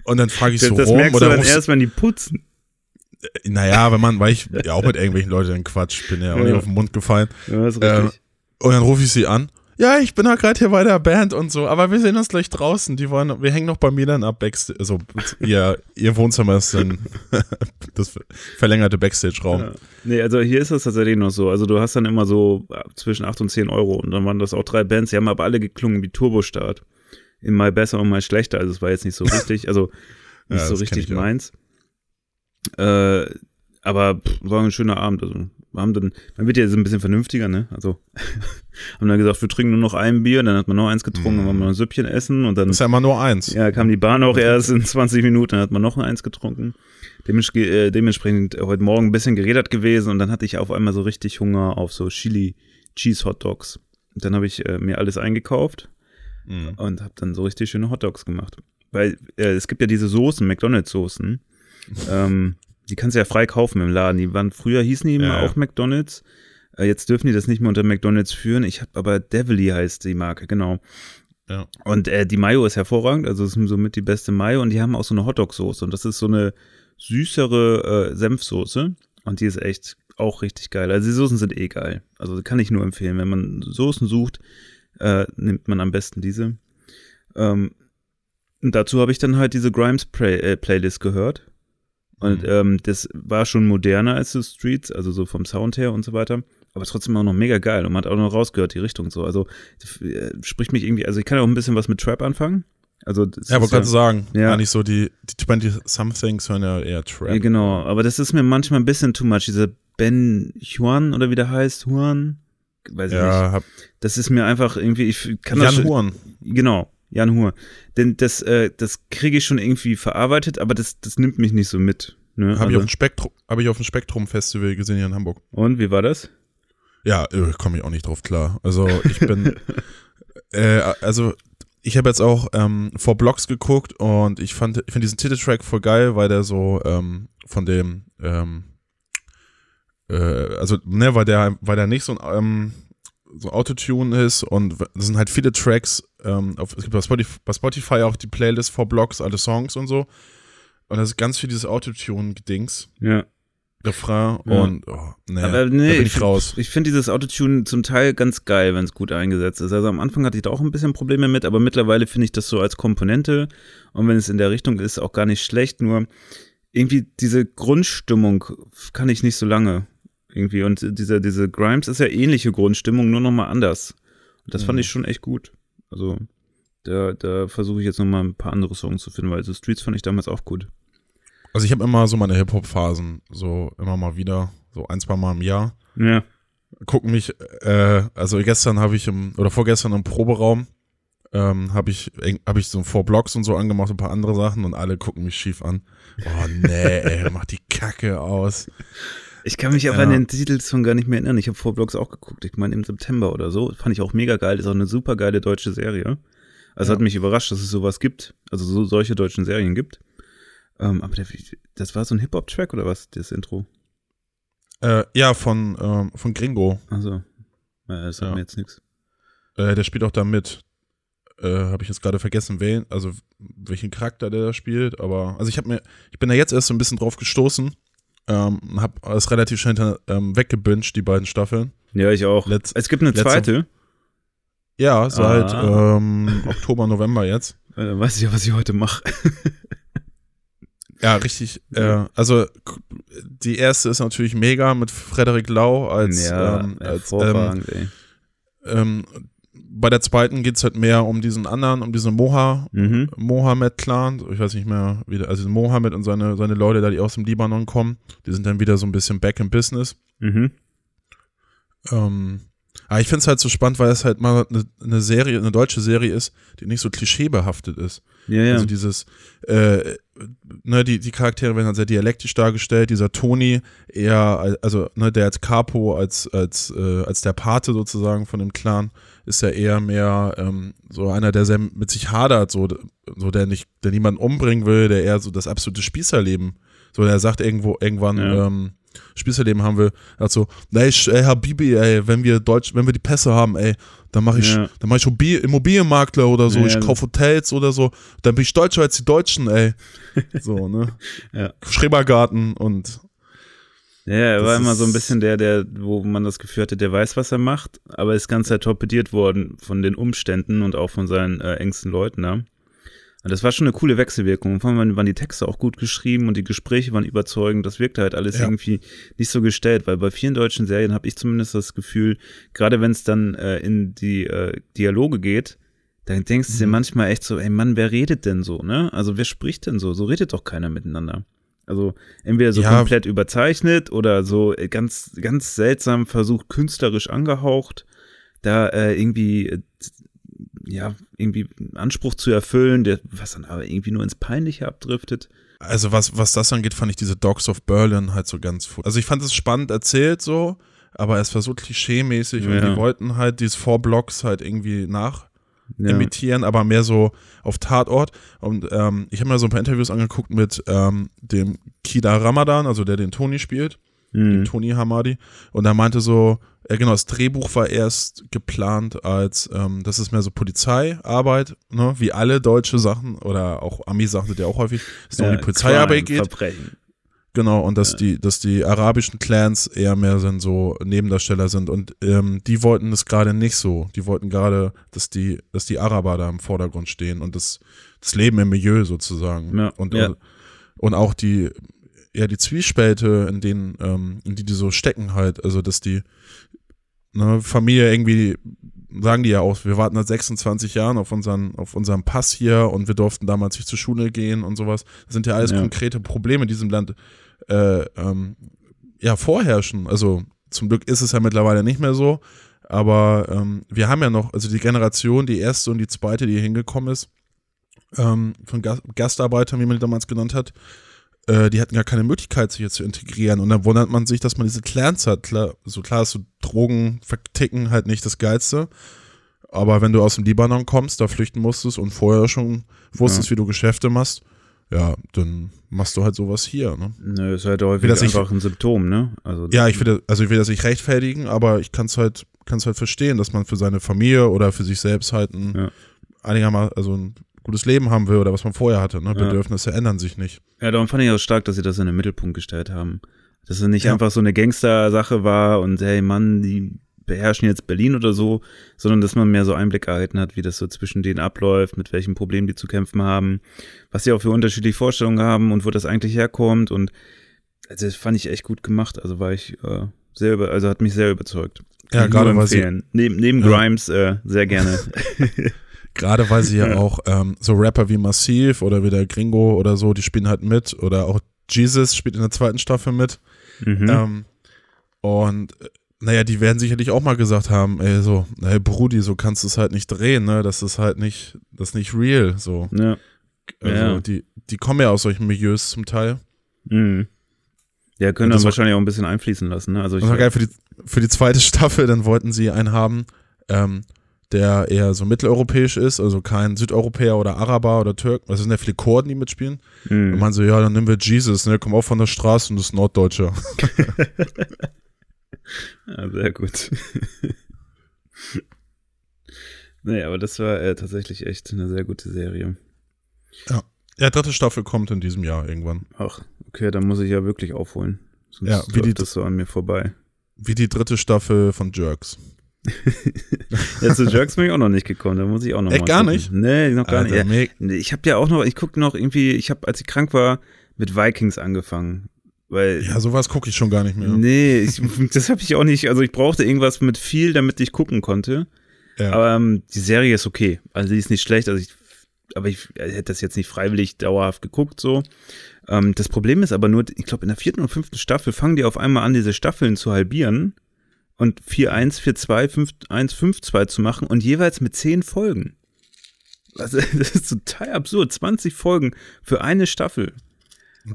S1: und dann frage ich
S2: Das,
S1: so
S2: das
S1: rum
S2: merkst du dann erst, wenn die putzen.
S1: Naja, wenn man, weil ich ja auch mit irgendwelchen Leuten Quatsch bin ja auch
S2: Ja.
S1: nicht auf den Mund gefallen.
S2: Ja, ist
S1: Äh,
S2: richtig.
S1: Und dann rufe ich sie an. Ja, ich bin ja gerade hier bei der Band und so, aber wir sehen uns gleich draußen. Die wollen, wir hängen noch bei mir dann ab Backstage. Also ihr, ihr Wohnzimmer ist dann das verlängerte Backstage-Raum.
S2: Ja. Nee, also hier ist das tatsächlich noch so. Also du hast dann immer so äh, zwischen 8 und 10 Euro und dann waren das auch drei Bands, die haben aber alle geklungen wie Turbostart. In mal besser und mal schlechter. Also es war jetzt nicht so richtig, also
S1: Ja,
S2: nicht so
S1: das kenn
S2: richtig
S1: ich auch.
S2: Äh, aber pff, war ein schöner Abend. Also wir haben dann, man wird ja so ein bisschen vernünftiger, ne? Also haben dann gesagt, wir trinken nur noch ein Bier, dann hat man noch eins getrunken, dann wollen wir noch ein Süppchen essen und dann
S1: Das ist ja immer nur eins.
S2: ja, kam die Bahn auch erst in 20 Minuten, dann hat man noch eins getrunken. Dements äh, dementsprechend heute Morgen ein bisschen geredet gewesen und dann hatte ich auf einmal so richtig Hunger auf so Chili Cheese Hot Dogs. Und dann habe ich äh, mir alles eingekauft
S1: Mhm.
S2: und habe dann so richtig schöne Hot Dogs gemacht. Weil äh, es gibt ja diese Soßen, McDonalds-Soßen. Ähm, die kannst du ja frei kaufen im Laden. Die waren früher hießen die immer
S1: Ja,
S2: auch McDonalds. Äh, jetzt dürfen die das nicht mehr unter McDonalds führen. Ich habe aber Devilly heißt die Marke, genau.
S1: Ja.
S2: Und äh, die Mayo ist hervorragend, also es ist somit die beste Mayo und die haben auch so eine Hotdog-Soße und das ist so eine süßere äh, Senfsoße und die ist echt auch richtig geil. Also die Soßen sind eh geil. Also kann ich nur empfehlen. Wenn man Soßen sucht, äh, nimmt man am besten diese. Ähm, und dazu habe ich dann halt diese Grimes Play äh, Playlist gehört. Und
S1: Mhm.
S2: ähm, das war schon moderner als The Streets, also so vom Sound her und so weiter. Aber trotzdem auch noch mega geil. Und man hat auch noch rausgehört, die Richtung so. Also äh, spricht mich irgendwie, also ich kann auch ein bisschen was mit Trap anfangen. Also das
S1: Ja,
S2: ist
S1: wollte gerade sagen,
S2: Ja.
S1: eigentlich so die, die 20-somethings hören ja eher Trap.
S2: Ja, genau, aber das ist mir manchmal ein bisschen too much. Dieser Ben Juan oder wie der heißt, Juan, weiß ich nicht.
S1: Ja, hab
S2: Das ist mir einfach irgendwie, ich kann das
S1: Jan Huren.
S2: Genau, Jan Hur. Denn das, äh, das kriege ich schon irgendwie verarbeitet, aber das, das nimmt mich nicht so mit. Ne?
S1: Habe ich, auf
S2: also,
S1: dem Spektrum, hab ich auf dem Spektrum-Festival gesehen hier in Hamburg.
S2: und wie war das?
S1: Ja, äh, komme ich auch nicht drauf klar. Also ich bin, äh, also ich habe jetzt auch ähm, vor Blogs geguckt und ich fand, ich finde diesen Titeltrack voll geil, weil der so ähm, von dem, ähm, äh, also ne, weil der, weil der nicht so ein ähm, so Autotune ist und es sind halt viele Tracks. Ähm, auf, es gibt bei Spotify, bei Spotify auch die Playlist vor Blogs, alle Songs und so. Und da ist ganz viel dieses Autotune-Gedings,
S2: Ja.
S1: Refrain
S2: Ja.
S1: und oh, nee,
S2: aber
S1: da
S2: nee,
S1: bin
S2: ich,
S1: ich raus.
S2: ich finde dieses Autotune zum Teil ganz geil, wenn es gut eingesetzt ist. Also am Anfang hatte ich da auch ein bisschen Probleme mit, aber mittlerweile finde ich das so als Komponente und wenn es in der Richtung ist, auch gar nicht schlecht. Nur irgendwie diese Grundstimmung kann ich nicht so lange. Irgendwie. Und diese, diese Grimes ist ja ähnliche Grundstimmung, nur nochmal anders. Und das fand
S1: Mhm.
S2: ich schon echt gut. Also, da, da versuche ich jetzt nochmal ein paar andere Songs zu finden, weil so Streets fand ich damals auch gut.
S1: Also ich habe immer so meine Hip-Hop-Phasen, so immer mal wieder, so ein, zwei Mal im Jahr.
S2: Ja.
S1: Gucken mich, äh, also gestern habe ich im, oder vorgestern im Proberaum, ähm, habe ich, habe ich so Four Blocks und so angemacht, ein paar andere Sachen und alle gucken mich schief an. Oh nee, ey, mach die Kacke aus.
S2: Ich kann mich auch
S1: Ja.
S2: an den Titelsong gar nicht mehr erinnern. Ich habe vor Blogs auch geguckt. Ich meine im September oder so. Fand ich auch mega geil. Ist auch eine super geile deutsche Serie. Also
S1: Ja.
S2: hat mich überrascht, dass es sowas gibt. Also so solche deutschen Serien gibt. Ähm, aber der, das war so ein Hip-Hop-Track oder was, das Intro?
S1: Äh, ja, von, ähm, von Gringo.
S2: Also, äh, das sagt
S1: Ja.
S2: mir jetzt nichts.
S1: Äh, der spielt auch da mit. Äh, habe ich jetzt gerade vergessen, wen, also welchen Charakter der da spielt, aber also ich habe mir, ich bin da jetzt erst so ein bisschen drauf gestoßen, ähm, habe es relativ schnell ähm, weggebinged, die beiden Staffeln.
S2: Ja, ich auch.
S1: Letz-
S2: es gibt eine zweite.
S1: Ja, seit
S2: Ah.
S1: ähm, Oktober, November jetzt.
S2: Äh, Dann weiß ich ja, was ich heute mache.
S1: Ja, richtig. Äh, also die erste ist natürlich mega mit Frederik Lau als,
S2: ja,
S1: ähm, als ähm, bei der zweiten geht's halt mehr um diesen anderen, um diesen Moha,
S2: Mhm.
S1: Mohammed-Clan, ich weiß nicht mehr, wie der, also Mohammed und seine, seine Leute da, die aus dem Libanon kommen, die sind dann wieder so ein bisschen back in business.
S2: Mhm.
S1: Ähm, aber ich finde es halt so spannend, weil es halt mal eine, eine Serie, eine deutsche Serie ist, die nicht so klischeebehaftet ist.
S2: Ja, ja.
S1: Also dieses, äh, ne, die, die Charaktere werden halt sehr dialektisch dargestellt. Dieser Toni eher, al- also ne, der als Capo, als, als, äh, als der Pate sozusagen von dem Clan, ist ja eher mehr ähm, so einer, der sehr mit sich hadert, so, so der nicht, der niemanden umbringen will, der eher so das absolute Spießerleben, so der sagt irgendwo, irgendwann,
S2: Ja.
S1: ähm, Spießerleben haben will, hat so, ey, ey, Habibi, ey, wenn wir Deutsch, wenn wir die Pässe haben, ey, dann mache ich,
S2: Ja.
S1: dann mache ich Immobil- Immobilienmakler oder so,
S2: Ja,
S1: ich kaufe Hotels oder so, dann bin ich deutscher als die Deutschen, ey. So, ne?
S2: Ja.
S1: Schrebergarten und
S2: Ja, er
S1: Das
S2: war immer so ein bisschen der, der, wo man das Gefühl hatte, der weiß, was er macht, aber ist ganz Zeit torpediert worden von den Umständen und auch von seinen äh, engsten Leuten da. Und das war schon eine coole Wechselwirkung. Vor allem waren die Texte auch gut geschrieben und die Gespräche waren überzeugend. Das wirkte halt alles
S1: Ja.
S2: irgendwie nicht so gestellt, weil bei vielen deutschen Serien habe ich zumindest das Gefühl, gerade wenn es dann äh, in die äh, Dialoge geht, dann denkst du dir
S1: Mhm.
S2: manchmal echt so, ey Mann, wer redet denn so, ne? Also wer spricht denn so? So redet doch keiner miteinander. Also entweder so
S1: Ja.
S2: komplett überzeichnet oder so äh, ganz, ganz seltsam versucht, künstlerisch angehaucht, da äh, irgendwie, äh, ja, irgendwie einen Anspruch zu erfüllen, der, was dann aber irgendwie nur ins Peinliche abdriftet.
S1: also was, was das angeht, fand ich diese Dogs of Berlin halt so ganz, also ich fand es spannend erzählt so, aber es war so klischee-mäßig und
S2: Ja.
S1: die wollten halt diese Four Blocks halt irgendwie nach
S2: Ja.
S1: imitieren, aber mehr so auf Tatort. Und ähm, ich habe mir so ein paar Interviews angeguckt mit ähm, dem Kida Ramadan, also der den Toni spielt,
S2: Mhm.
S1: Toni Hamadi. Und er meinte so, ja genau, das Drehbuch war erst geplant als, ähm, das ist mehr so Polizeiarbeit, ne, wie alle deutsche Sachen oder auch Ami-Sachen sind ja auch häufig, dass es nur um die Polizeiarbeit
S2: Crime,
S1: geht.
S2: Verbrechen.
S1: Genau, und dass die, dass die arabischen Clans eher mehr sind, so Nebendarsteller sind. Und ähm, die wollten es gerade nicht so. Die wollten gerade, dass die, dass die Araber da im Vordergrund stehen und das, das Leben im Milieu sozusagen.
S2: Ja,
S1: und,
S2: ja.
S1: und auch die, ja, die Zwiespälte, in denen, ähm, in die die so stecken halt, also dass die ne, Familie irgendwie, sagen die ja auch, wir warten seit 26 Jahren auf unseren, auf unseren Pass hier und wir durften damals nicht zur Schule gehen und sowas. Das sind ja alles
S2: Ja.
S1: konkrete Probleme in diesem Land, äh, ähm, ja, vorherrschen. Also zum Glück ist es ja mittlerweile nicht mehr so, aber ähm, wir haben ja noch, also die Generation, die erste und die zweite, die hier hingekommen ist, ähm, von Gas Gastarbeitern, wie man die damals genannt hat, äh, die hatten gar keine Möglichkeit, sich hier zu integrieren. Und dann wundert man sich, dass man diese Clans hat. Klar, so klar ist so Drogen verticken halt nicht das Geilste. Aber wenn du aus dem Libanon kommst, da flüchten musstest und vorher schon wusstest, wie du Geschäfte machst, ja, dann machst du halt sowas hier. Ne?
S2: Nö, ist halt häufig
S1: das
S2: einfach ein Symptom, ne? Also,
S1: Ja, ich will, das- also ich will das nicht rechtfertigen, aber ich kann es halt, kann's halt verstehen, dass man für seine Familie oder für sich selbst halt ein
S2: Ja.
S1: einigermaßen, also ein gutes Leben haben will oder was man vorher hatte. Ne?
S2: Ja.
S1: Bedürfnisse ändern sich nicht.
S2: Ja, darum fand ich auch stark, dass sie das in den Mittelpunkt gestellt haben. Dass es nicht
S1: Ja.
S2: einfach so eine Gangster-Sache war und hey Mann, die beherrschen jetzt Berlin oder so, sondern dass man mehr so Einblick erhalten hat, wie das so zwischen denen abläuft, mit welchen Problemen die zu kämpfen haben, was sie auch für unterschiedliche Vorstellungen haben und wo das eigentlich herkommt und also das fand ich echt gut gemacht. Also war ich, äh, sehr über, also hat mich sehr überzeugt.
S1: Ja, gerade weil sie.
S2: Neben, neben
S1: Ja.
S2: Grimes äh, sehr gerne.
S1: gerade weil sie ja, auch ähm, so Rapper wie Massiv oder wie der Gringo oder so, die spielen halt mit. Oder auch Jesus spielt in der zweiten Staffel mit.
S2: mhm.
S1: Ähm, und naja, die werden sicherlich auch mal gesagt haben, ey, so, ey, Brudi, so kannst du es halt nicht drehen, ne? Das ist halt nicht, das ist nicht real. So.
S2: ja.
S1: Also
S2: Ja.
S1: die, die kommen ja aus solchen Milieus zum Teil.
S2: Mhm. Ja, können dann wahrscheinlich auch ein bisschen einfließen lassen. Ne? Also ich
S1: Das war geil für die, für die zweite Staffel, dann wollten sie einen haben, ähm, der eher so mitteleuropäisch ist, also kein Südeuropäer oder Araber oder Türk. Also es sind ja viele Kurden, die mitspielen.
S2: Mhm.
S1: Und man so, ja, dann nehmen wir Jesus, ne, komm auch von der Straße und das ist Norddeutscher.
S2: Ja, sehr gut. nee, aber das war äh, tatsächlich echt eine sehr gute Serie.
S1: Ja, dritte Staffel kommt in diesem Jahr irgendwann.
S2: Ach, okay, dann muss ich ja wirklich aufholen. Sonst
S1: Ja, wie die-
S2: das so an mir vorbei.
S1: Wie die dritte Staffel von Jerks.
S2: Ja, zu Jerks bin ich auch noch nicht gekommen, da muss ich auch noch
S1: Echt
S2: mal
S1: gar
S2: gucken.
S1: nicht?
S2: Nee, noch gar
S1: Alter,
S2: nicht. Ja, ich habe ja auch noch, ich gucke noch irgendwie, ich habe, als ich krank war, mit Vikings angefangen. Weil
S1: Ja, sowas gucke ich schon gar nicht mehr.
S2: Nee, ich, das habe ich auch nicht. Also ich brauchte irgendwas mit viel, damit ich gucken konnte.
S1: Ja.
S2: Aber ähm, die Serie ist okay. Also die ist nicht schlecht. Also ich, aber ich hätte das jetzt nicht freiwillig dauerhaft geguckt so. Ähm, das Problem ist aber nur, ich glaube in der vierten und fünften Staffel fangen die auf einmal an, diese Staffeln zu halbieren und 4-1, 4-2, 5-1, 5-2 zu machen und jeweils mit 10 Folgen. Also, das ist total absurd. 20 Folgen für eine Staffel.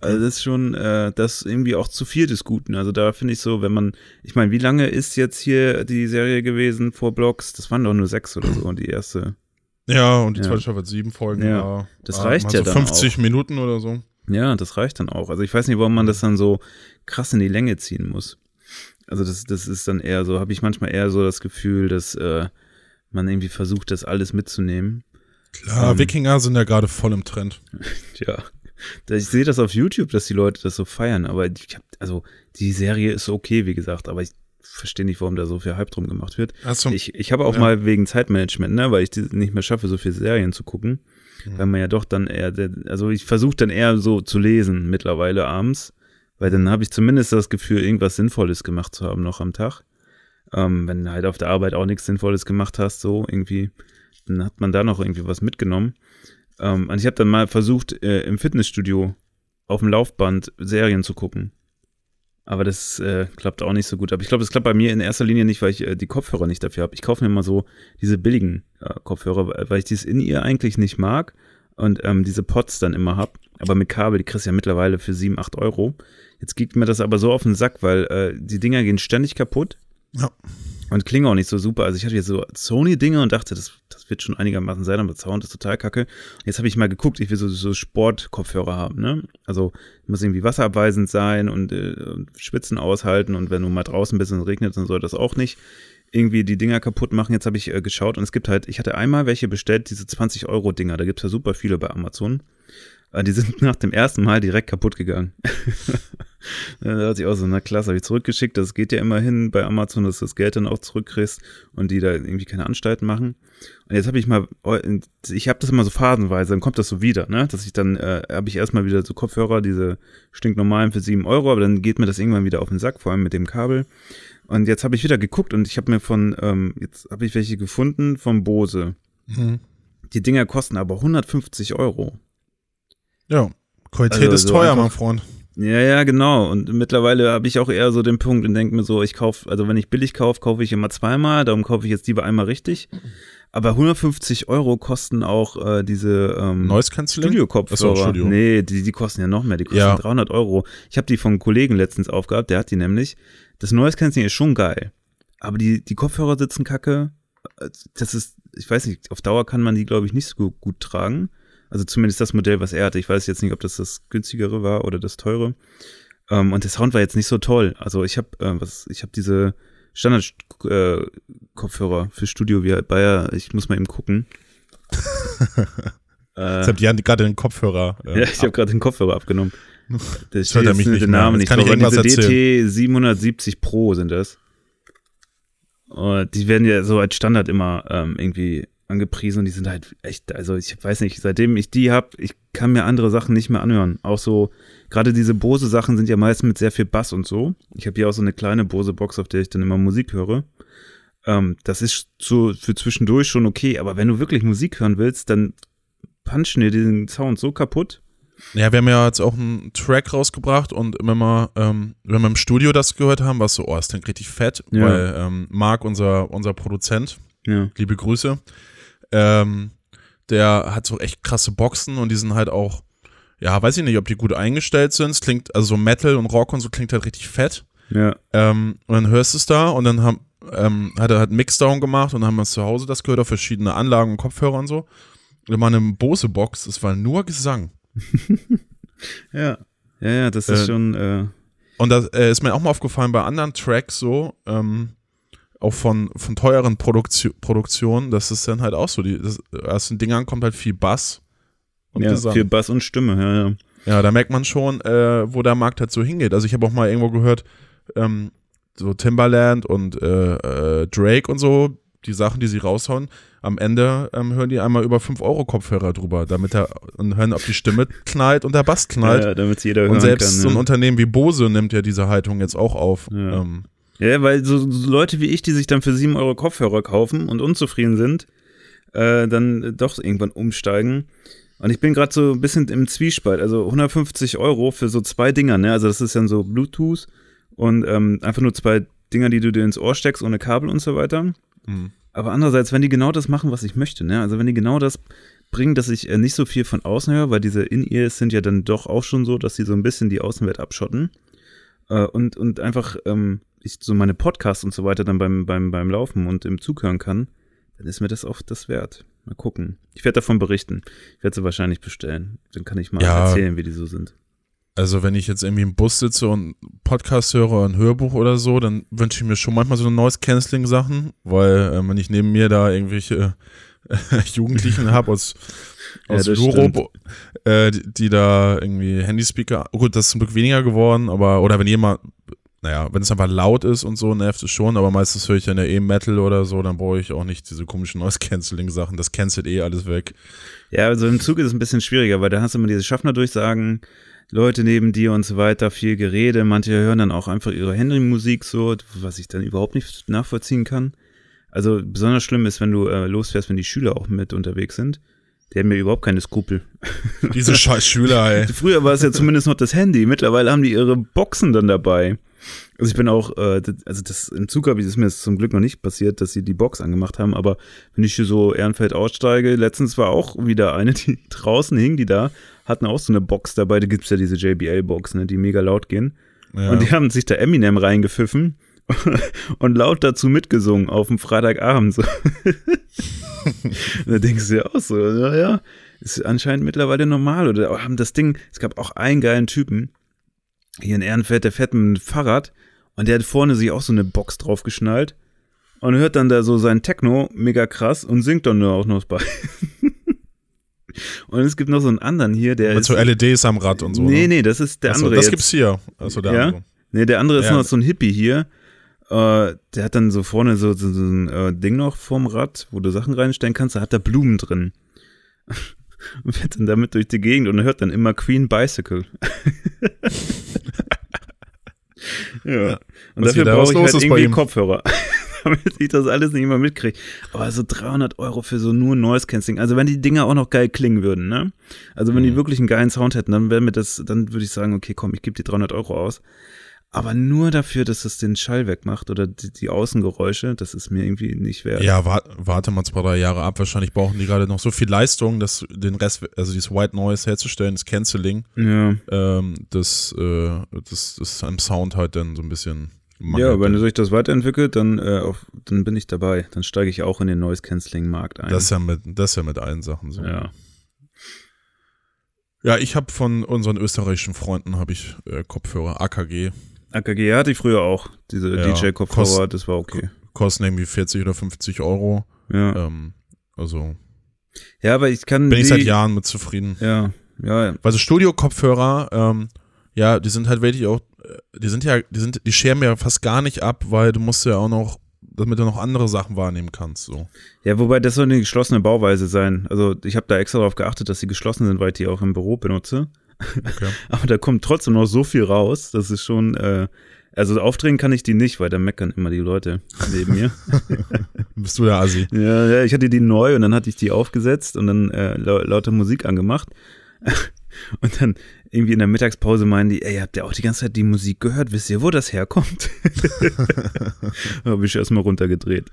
S2: Also das ist schon, äh, das ist irgendwie auch zu viel des Guten. Also da finde ich so, wenn man, ich meine, wie lange ist jetzt hier die Serie gewesen vor Blocks? Das waren doch nur sechs oder so und die erste.
S1: ja, und die
S2: Ja.
S1: zweite Staffel hat sieben Folgen.
S2: Ja,
S1: Ja,
S2: das
S1: war
S2: reicht ja
S1: so
S2: dann
S1: 50 Minuten oder so.
S2: Ja, das reicht dann auch. Also ich weiß nicht, warum man das dann so krass in die Länge ziehen muss. Also das, das ist dann eher so, habe ich manchmal eher so das Gefühl, dass äh, man irgendwie versucht, das alles mitzunehmen.
S1: Klar,
S2: Ähm.
S1: Wikinger sind ja gerade voll im Trend.
S2: Tja, da- ich sehe das auf YouTube, dass die Leute das so feiern, aber ich hab, also die Serie ist okay, wie gesagt, aber ich verstehe nicht, warum da so viel Hype drum gemacht wird.
S1: Du,
S2: Ich, ich habe auch
S1: Ja.
S2: mal wegen Zeitmanagement, ne, weil ich nicht mehr schaffe, so viele Serien zu gucken,
S1: Mhm.
S2: weil man ja doch dann eher, also ich versuche dann eher so zu lesen mittlerweile abends, weil dann habe ich zumindest das Gefühl, irgendwas Sinnvolles gemacht zu haben noch am Tag. Ähm, wenn du halt auf der Arbeit auch nichts Sinnvolles gemacht hast, so irgendwie, dann hat man da noch irgendwie was mitgenommen. Ähm, und ich habe dann mal versucht, äh, im Fitnessstudio auf dem Laufband Serien zu gucken. Aber das äh, klappt auch nicht so gut. Aber ich glaube, das klappt bei mir in erster Linie nicht, weil ich äh, die Kopfhörer nicht dafür habe. Ich kaufe mir mal so diese billigen äh, Kopfhörer, weil- ich dieses in ihr eigentlich nicht mag und ähm, diese Pods dann immer hab. Aber mit Kabel, die kriegst du ja mittlerweile für 7, 8 Euro. Jetzt geht mir das aber so auf den Sack, weil äh, die Dinger gehen ständig kaputt.
S1: Ja.
S2: Und klingen auch nicht so super. Also ich hatte jetzt so Sony-Dinge und dachte, das, das wird schon einigermaßen sein, aber Sound ist total kacke. Und jetzt habe ich mal geguckt, ich will so, so Sport-Kopfhörer haben, ne? Also muss irgendwie wasserabweisend sein und, äh, Schwitzen aushalten und wenn du mal draußen bist und es regnet, dann soll das auch nicht irgendwie die Dinger kaputt machen. Jetzt habe ich äh, geschaut und es gibt halt, ich hatte einmal welche bestellt, diese 20-Euro-Dinger, da gibt's ja super viele bei Amazon. Äh, Die sind nach dem ersten Mal direkt kaputt gegangen. da dachte ich auch so, na klasse, habe ich zurückgeschickt. Das geht ja immerhin bei Amazon, dass du das Geld dann auch zurückkriegst und die da irgendwie keine Anstalten machen. Und jetzt habe ich mal, ich habe das immer so phasenweise, dann kommt das so wieder, ne? Dass ich dann, äh, habe ich erstmal wieder so Kopfhörer, diese stinknormalen für 7 Euro, aber dann geht mir das irgendwann wieder auf den Sack, vor allem mit dem Kabel. Und jetzt habe ich wieder geguckt und ich habe mir von, ähm, jetzt habe ich welche gefunden von Bose.
S1: Mhm.
S2: Die Dinger kosten aber 150 Euro.
S1: Ja, Qualität
S2: Also
S1: ist teuer,
S2: einfach-
S1: mein Freund.
S2: Ja, ja, genau. Und mittlerweile habe ich auch eher so den Punkt und denke mir so, ich kaufe, also wenn ich billig kaufe, kaufe ich immer zweimal, darum kaufe ich jetzt lieber einmal richtig. Aber 150 Euro kosten auch äh, diese ähm,
S1: Noise Cancelling? Achso,
S2: Studio-Kopfhörer.
S1: Studio.
S2: Nee, die, die kosten ja noch mehr, die kosten
S1: Ja.
S2: 300 Euro. Ich habe die von einem Kollegen letztens aufgehabt, der hat die nämlich. Das Noise Cancelling ist schon geil. Aber die, die Kopfhörer sitzen kacke. Das ist, ich weiß nicht, auf Dauer kann man die, glaube ich, nicht so gut, gut tragen. Also zumindest das Modell, was er hatte. Ich weiß jetzt nicht, ob das das günstigere war oder das teure. Ähm, und der Sound war jetzt nicht so toll. Also ich habe äh, was, ich habe diese Standard-Kopfhörer für Studio wie Bayer. Ich muss mal eben gucken. äh,
S1: Jetzt habt ihr gerade den Kopfhörer. äh,
S2: ja, ich habe gerade den Kopfhörer abgenommen. Da steht jetzt
S1: mich nicht
S2: der
S1: mehr.
S2: Name
S1: Jetzt
S2: nicht
S1: kann ich irgendwas
S2: diese
S1: erzählen.
S2: DT 770 Pro sind das. Und die werden ja so als Standard immer ähm, irgendwie angepriesen und die sind halt echt, also ich weiß nicht, seitdem ich die habe, ich kann mir andere Sachen nicht mehr anhören. Auch so, gerade diese Bose-Sachen sind ja meistens mit sehr viel Bass und so. Ich habe hier auch so eine kleine Bose-Box, auf der ich dann immer Musik höre. Ähm, das ist so für zwischendurch schon okay, aber wenn du wirklich Musik hören willst, dann punchen dir den Sound so kaputt.
S1: Ja, wir haben ja jetzt auch einen Track rausgebracht und wenn wir, ähm, wenn wir im Studio das gehört haben, war es so, oh, das klingt richtig fett,
S2: Ja.
S1: weil ähm, Marc, unser, unser Produzent,
S2: Ja.
S1: liebe Grüße, ähm, der hat so echt krasse Boxen und die sind halt auch, ja, weiß ich nicht, ob die gut eingestellt sind. Es klingt, also so Metal und Rock und so klingt halt richtig fett.
S2: Ja.
S1: Ähm, und dann hörst du es da und dann haben, ähm, hat er halt einen Mixdown gemacht und dann haben wir zu Hause das gehört auf verschiedene Anlagen und Kopfhörer und so. Und war eine Bose-Box, es war nur Gesang.
S2: Ja. Ja, ja, das ist
S1: Äh,
S2: schon, äh,
S1: Und das äh, ist mir auch mal aufgefallen bei anderen Tracks so, ähm, auch von, von teuren Produktio Produktionen, das ist dann halt auch so, die, das, aus den Dingern kommt halt viel Bass und
S2: ja,
S1: Gesang.
S2: viel Bass und Stimme, ja, ja.
S1: Ja, da merkt man schon, äh, wo der Markt halt so hingeht. Also ich habe auch mal irgendwo gehört, ähm, so Timbaland und äh, äh, Drake und so, die Sachen, die sie raushauen, am Ende ähm, hören die einmal über 5 Euro Kopfhörer drüber, damit er und hören, ob die Stimme knallt und der Bass knallt.
S2: ja, damit jeder hören
S1: und selbst
S2: kann.
S1: so ein
S2: ja.
S1: Unternehmen wie Bose nimmt ja diese Haltung jetzt auch auf.
S2: Ja.
S1: Ähm,
S2: Ja, weil so, so Leute wie ich, die sich dann für 7 Euro Kopfhörer kaufen und unzufrieden sind, äh, dann doch irgendwann umsteigen. Und ich bin gerade so ein bisschen im Zwiespalt. Also 150 Euro für so zwei Dinger, ne? Also das ist dann so Bluetooth und ähm, einfach nur zwei Dinger, die du dir ins Ohr steckst, ohne Kabel und so weiter.
S1: mh.
S2: Aber andererseits, wenn die genau das machen, was ich möchte, ne? Also wenn die genau das bringen, dass ich äh, nicht so viel von außen höre, weil diese In-Ears sind ja dann doch auch schon so, dass sie so ein bisschen die Außenwelt abschotten. Äh, und, und einfach ähm, ich so meine Podcasts und so weiter dann beim, beim, beim Laufen und im Zug hören kann, dann ist mir das auch das wert. Mal gucken. Ich werde davon berichten. Ich werde sie wahrscheinlich bestellen. Dann kann ich mal
S1: Ja.
S2: erzählen, wie die so sind.
S1: Also wenn ich jetzt irgendwie im Bus sitze und Podcast höre oder ein Hörbuch oder so, dann wünsche ich mir schon manchmal so Noise Cancelling Sachen, weil äh, wenn ich neben mir da irgendwelche äh, Jugendlichen habe aus
S2: Ja,
S1: aus
S2: das
S1: Europe, äh, die, die da irgendwie Handyspeaker, gut, das ist zum Glück weniger geworden, aber oder wenn jemand, naja, wenn es einfach laut ist und so, nervt es schon, aber meistens höre ich dann ja eh Metal oder so, dann brauche ich auch nicht diese komischen Noise Cancelling Sachen, das cancelt eh alles weg.
S2: Ja, also im Zug ist es ein bisschen schwieriger, weil da hast du immer diese Schaffner-Durchsagen, Leute neben dir und so weiter, viel Gerede. Manche hören dann auch einfach ihre Handymusik so, was ich dann überhaupt nicht nachvollziehen kann. Also besonders schlimm ist, wenn du äh, losfährst, wenn die Schüler auch mit unterwegs sind. Die haben ja überhaupt keine Skrupel.
S1: Diese scheiß Schüler, ey.
S2: Früher war es ja zumindest noch das Handy. Mittlerweile haben die ihre Boxen dann dabei. Also ich bin auch, äh, also das im Zug habe ich ist mir jetzt zum Glück noch nicht passiert, dass sie die Box angemacht haben, aber wenn ich hier so Ehrenfeld aussteige, letztens war auch wieder eine, die draußen hing, die da, hatten auch so eine Box dabei, da gibt's ja diese JBL-Box, ne, die mega laut gehen.
S1: Ja.
S2: Und die haben sich da Eminem reingepfiffen und laut dazu mitgesungen auf dem Freitagabend. So. Da denkst du dir auch so, naja, ist anscheinend mittlerweile normal. Oder haben das Ding, es gab auch einen geilen Typen, hier in Ehrenfeld, der fährt mit einem Fahrrad und der hat vorne sich auch so eine Box draufgeschnallt und hört dann da so sein Techno, mega krass, und singt dann nur auch noch bei. und es gibt noch so einen anderen hier, der
S1: Mit so LEDs am Rad und so.
S2: nee,
S1: ne?
S2: nee, das ist der
S1: Achso,
S2: andere
S1: das
S2: jetzt.
S1: gibt's hier. Also der
S2: Ja?
S1: andere.
S2: Nee, der andere ist
S1: Ja.
S2: noch so ein Hippie hier. Äh, der hat dann so vorne so, so, so ein äh, Ding noch vorm Rad, wo du Sachen reinstellen kannst. Da hat er Blumen drin. Und fährt dann damit durch die Gegend und hört dann immer Queen Bicycle. ja. Und
S1: Was
S2: dafür brauche ich halt irgendwie? Kopfhörer. damit ich das alles nicht mehr mitkriege. Aber so 300 Euro für so nur Noise Cancelling. Also wenn die Dinger auch noch geil klingen würden, ne? Also wenn die
S1: Mhm.
S2: wirklich einen geilen Sound hätten, dann wäre mir das, dann würde ich sagen, okay, komm, ich gebe die 300 Euro aus. Aber nur dafür, dass es den Schall wegmacht oder die, die Außengeräusche, das ist mir irgendwie nicht wert.
S1: Ja, wa warte mal zwei, drei Jahre ab. Wahrscheinlich brauchen die gerade noch so viel Leistung, dass den Rest, also dieses White Noise herzustellen, das Canceling,
S2: Ja,
S1: ähm, das, äh, das, das am Sound halt dann so ein bisschen
S2: ja wenn sich das weiterentwickelt, dann, äh, auf, dann bin ich dabei. Dann steige ich auch in den Noise Cancelling Markt ein.
S1: das ist ja mit, das ist ja mit allen Sachen so.
S2: ja.
S1: Ja, ich habe von unseren österreichischen Freunden habe ich äh, Kopfhörer AKG,
S2: AKG hatte ich früher auch, diese
S1: Ja,
S2: DJ-Kopfhörer, das war okay.
S1: kosten irgendwie 40 oder 50 Euro.
S2: Ja,
S1: Ähm, also
S2: ja aber ich kann
S1: bin ich seit Jahren mit zufrieden.
S2: Ja, ja,
S1: Also Studio-Kopfhörer, ähm, ja, die sind halt wirklich auch, äh, die sind ja, die sind, die scheren ja fast gar nicht ab, weil du musst ja auch noch damit du noch andere Sachen wahrnehmen kannst. So.
S2: Ja, wobei das soll eine geschlossene Bauweise sein. Also ich habe da extra darauf geachtet, dass sie geschlossen sind, weil ich die auch im Büro benutze.
S1: Okay.
S2: Aber da kommt trotzdem noch so viel raus. Das ist schon, äh, also aufdrehen kann ich die nicht, weil da meckern immer die Leute neben mir.
S1: Bist du der Assi?
S2: ja, ja, ich hatte die neu und dann hatte ich die aufgesetzt und dann äh, lau lauter Musik angemacht. Und dann irgendwie in der Mittagspause meinen die, ey, habt ihr auch die ganze Zeit die Musik gehört? Wisst ihr, wo das herkommt? Habe ich erstmal runtergedreht.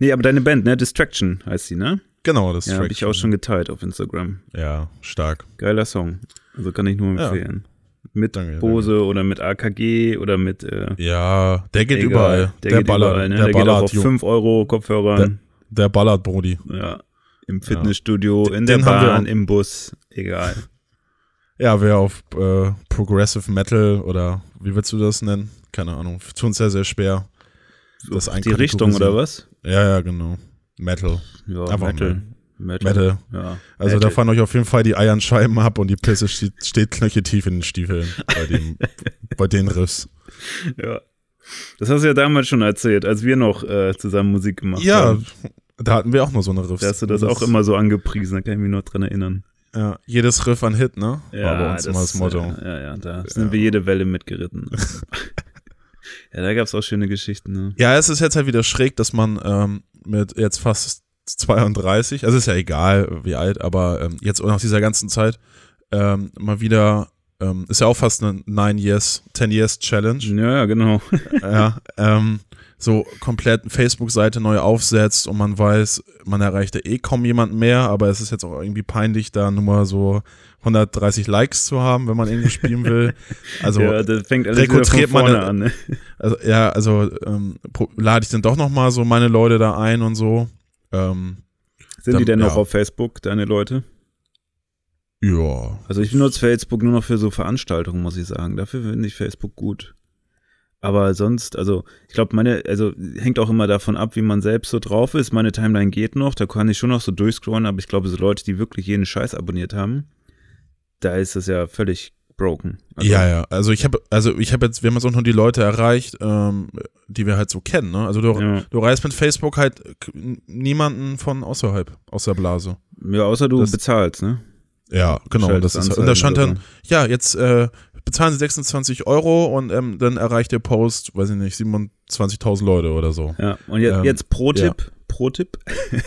S2: nee, aber deine Band, ne? Distraction heißt sie, ne?
S1: Genau, das
S2: Ja, habe ich auch schon geteilt auf Instagram.
S1: Ja, stark.
S2: Geiler Song. Also kann ich nur
S1: Ja.
S2: empfehlen. Mit
S1: Danke,
S2: Bose oder mit AKG oder mit äh,
S1: Ja, der geht
S2: egal.
S1: überall.
S2: Der,
S1: Der,
S2: geht
S1: ballert,
S2: überall, ne?
S1: der
S2: der geht auch
S1: ballert,
S2: auf
S1: Ju-
S2: 5 Euro Kopfhörern.
S1: der ballert, Brody.
S2: ja. Im Fitnessstudio, in
S1: Den
S2: der
S1: wir
S2: Bahn, im Bus. Egal.
S1: Ja, wer auf äh, Progressive Metal oder wie willst du das nennen? Keine Ahnung. Tut uns sehr, sehr schwer. Das
S2: die Richtung oder was?
S1: Ja, ja, genau. Metal.
S2: Ja,
S1: Einfach
S2: Metal. Metal.
S1: Metal.
S2: Ja.
S1: Also
S2: Metal.
S1: da fahren euch auf jeden Fall die Eiern Scheiben ab und die Pisse steht, steht knöcheltief in den Stiefeln bei, dem, bei den Riffs.
S2: Ja. Das hast du ja damals schon erzählt, als wir noch äh, zusammen Musik gemacht
S1: Ja,
S2: haben.
S1: da hatten wir auch nur so eine Riffs.
S2: Da hast du das auch immer so angepriesen, da kann ich mich noch dran erinnern.
S1: Ja, jedes Riff ein Hit, ne? War bei uns immer das Motto.
S2: äh, Ja, ja, da sind wir jede Welle mitgeritten. ja, da gab es auch schöne Geschichten. Ne?
S1: Ja, es ist jetzt halt wieder schräg, dass man ähm, mit jetzt fast 32, also ist ja egal, wie alt, aber ähm, jetzt nach dieser ganzen Zeit ähm, mal wieder, ähm, ist ja auch fast eine 9 Years, 10 Years Challenge,
S2: Ja, ja, genau.
S1: ja, ähm, so komplett eine Facebook-Seite neu aufsetzt und man weiß, man erreicht ja eh kaum jemanden mehr, aber es ist jetzt auch irgendwie peinlich, da nur mal so 130 Likes zu haben, wenn man irgendwie spielen will. Also
S2: ja, das fängt alles
S1: rekrutiert man
S2: an. Ne?
S1: also ja, also ähm, lade ich dann doch noch mal so meine Leute da ein und so. Ähm,
S2: Sind die
S1: Dann-
S2: denn noch
S1: ja.
S2: auf Facebook, deine Leute?
S1: ja,
S2: Also ich benutze Facebook nur noch für so Veranstaltungen, muss ich sagen. Dafür finde ich Facebook gut. Aber sonst, also ich glaube, meine, also hängt auch immer davon ab, wie man selbst so drauf ist. Meine Timeline geht noch, da kann ich schon noch so durchscrollen, aber ich glaube, so Leute, die wirklich jeden Scheiß abonniert haben, da ist es ja völlig broken. Also,
S1: ja, ja. Also ich habe, also ich habe jetzt, wir haben jetzt auch nur die Leute erreicht, ähm, die wir halt so kennen. Ne? Also du,
S2: Ja.
S1: du reißt mit Facebook halt niemanden von außerhalb, aus der Blase.
S2: ja, außer du
S1: Das-
S2: bezahlst, ne?
S1: Ja, genau. Das ist, und da stand dann, ja, jetzt äh, bezahlen sie 26 Euro und ähm, dann erreicht der Post, weiß ich nicht, 27.000 Leute oder so.
S2: Ja, und jetzt,
S1: Ähm,
S2: jetzt Pro-Tipp, Pro-Tipp,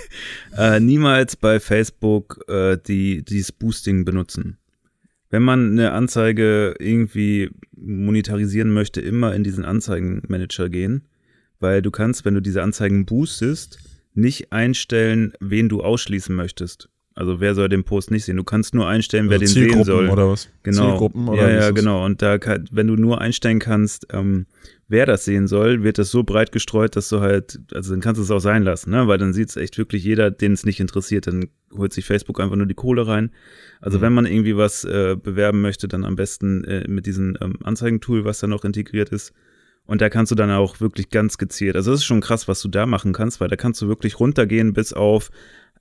S2: äh, niemals bei Facebook äh, die, dieses Boosting benutzen. Wenn man eine Anzeige irgendwie monetarisieren möchte, immer in diesen Anzeigenmanager gehen, weil du kannst, wenn du diese Anzeigen boostest, nicht einstellen, wen du ausschließen möchtest. Also wer soll den Post nicht sehen? Du kannst nur einstellen, wer
S1: Also
S2: den sehen soll.
S1: oder was?
S2: Genau.
S1: Zielgruppen oder
S2: ja, ja, genau. Und da, kann, wenn du nur einstellen kannst, ähm, wer das sehen soll, wird das so breit gestreut, dass du halt, also dann kannst du es auch sein lassen, ne? Weil dann sieht es echt wirklich jeder, den es nicht interessiert, dann holt sich Facebook einfach nur die Kohle rein. Also
S1: Mhm.
S2: wenn man irgendwie was äh, bewerben möchte, dann am besten äh, mit diesem ähm, Anzeigentool, was da noch integriert ist. Und da kannst du dann auch wirklich ganz gezielt, also das ist schon krass, was du da machen kannst, weil da kannst du wirklich runtergehen bis auf,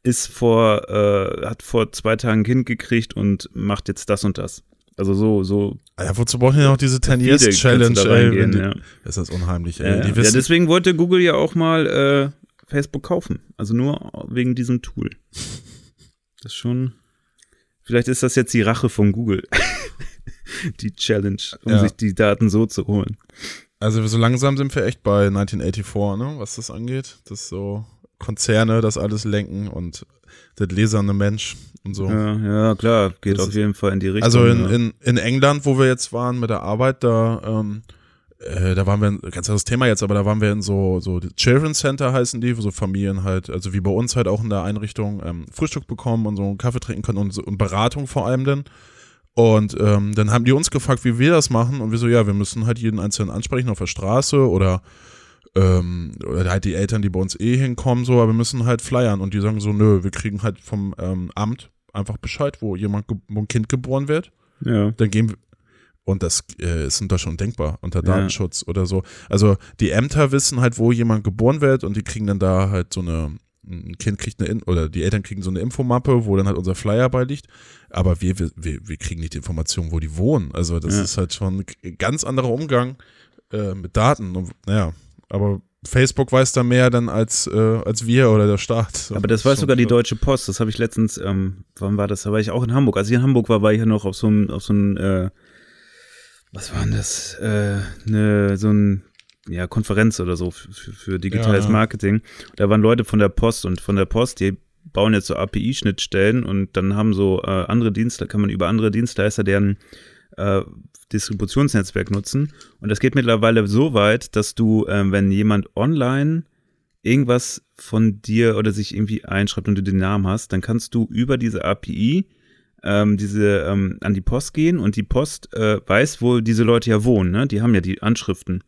S2: ist vor, äh, hat vor zwei Tagen ein Kind gekriegt und macht jetzt das und das. Also so, so
S1: Ah Ja, wozu brauchen die noch diese 10
S2: Viele
S1: Years Challenge,
S2: da
S1: ey? die,
S2: ja.
S1: Das ist unheimlich, ey.
S2: Ja, ja. ja, deswegen wollte Google ja auch mal äh, Facebook kaufen. Also nur wegen diesem Tool. Das ist schon. Vielleicht ist das jetzt die Rache von Google. die Challenge, um sich die Daten so zu holen.
S1: also so langsam sind wir echt bei 1984, ne, was das angeht. Das so Konzerne das alles lenken und der gläserne Mensch und so.
S2: Ja, ja, klar, geht
S1: Das
S2: auf jeden Fall in die Richtung.
S1: Also in,
S2: ja.
S1: in, in England, wo wir jetzt waren mit der Arbeit, da, ähm, äh, da waren wir, ganz anderes Thema jetzt, aber da waren wir in so, so Children's Center heißen die, wo so Familien halt, also wie bei uns halt auch in der Einrichtung ähm, Frühstück bekommen und so einen Kaffee trinken können und, so, und Beratung vor allem dann. Und ähm, dann haben die uns gefragt, wie wir das machen und wir so, ja, wir müssen halt jeden Einzelnen ansprechen auf der Straße oder ähm, oder halt die Eltern, die bei uns eh hinkommen, so, aber wir müssen halt flyern und die sagen so, nö, wir kriegen halt vom ähm, Amt einfach Bescheid, wo jemand, wo ein Kind geboren wird
S2: ja.
S1: dann gehen wir. Und das äh, ist in Deutschland denkbar unter
S2: Ja.
S1: Datenschutz oder so. Also die Ämter wissen halt, wo jemand geboren wird und die kriegen dann da halt so eine, ein Kind kriegt eine, In oder die Eltern kriegen so eine Infomappe, wo dann halt unser Flyer beiliegt. Aber wir, wir, wir wir kriegen nicht die Information, wo die wohnen. Also das
S2: Ja.
S1: ist halt schon ein ganz anderer Umgang äh, mit Daten. Und, naja, aber Facebook weiß da mehr dann als, äh, als wir oder der Staat.
S2: Aber das weiß sogar die Deutsche Post. Das habe ich letztens, ähm, wann war das? Da war ich auch in Hamburg. Als ich in Hamburg war, war ich ja noch auf so einem, auf so einem, äh, was war denn das? Äh, ne, so ein, ja, Konferenz oder so für, für digitales ja, ja. Marketing. Da waren Leute von der Post und von der Post, die bauen jetzt so API-Schnittstellen und dann haben so äh, andere Dienstleister, kann man über andere Dienstleister deren äh, Distributionsnetzwerk nutzen. Und das geht mittlerweile so weit, dass du, äh, wenn jemand online irgendwas von dir oder sich irgendwie einschreibt und du den Namen hast, dann kannst du über diese API ähm, diese ähm, an die Post gehen und die Post äh, weiß, wo diese Leute ja wohnen, ne? Die haben ja die Anschriften.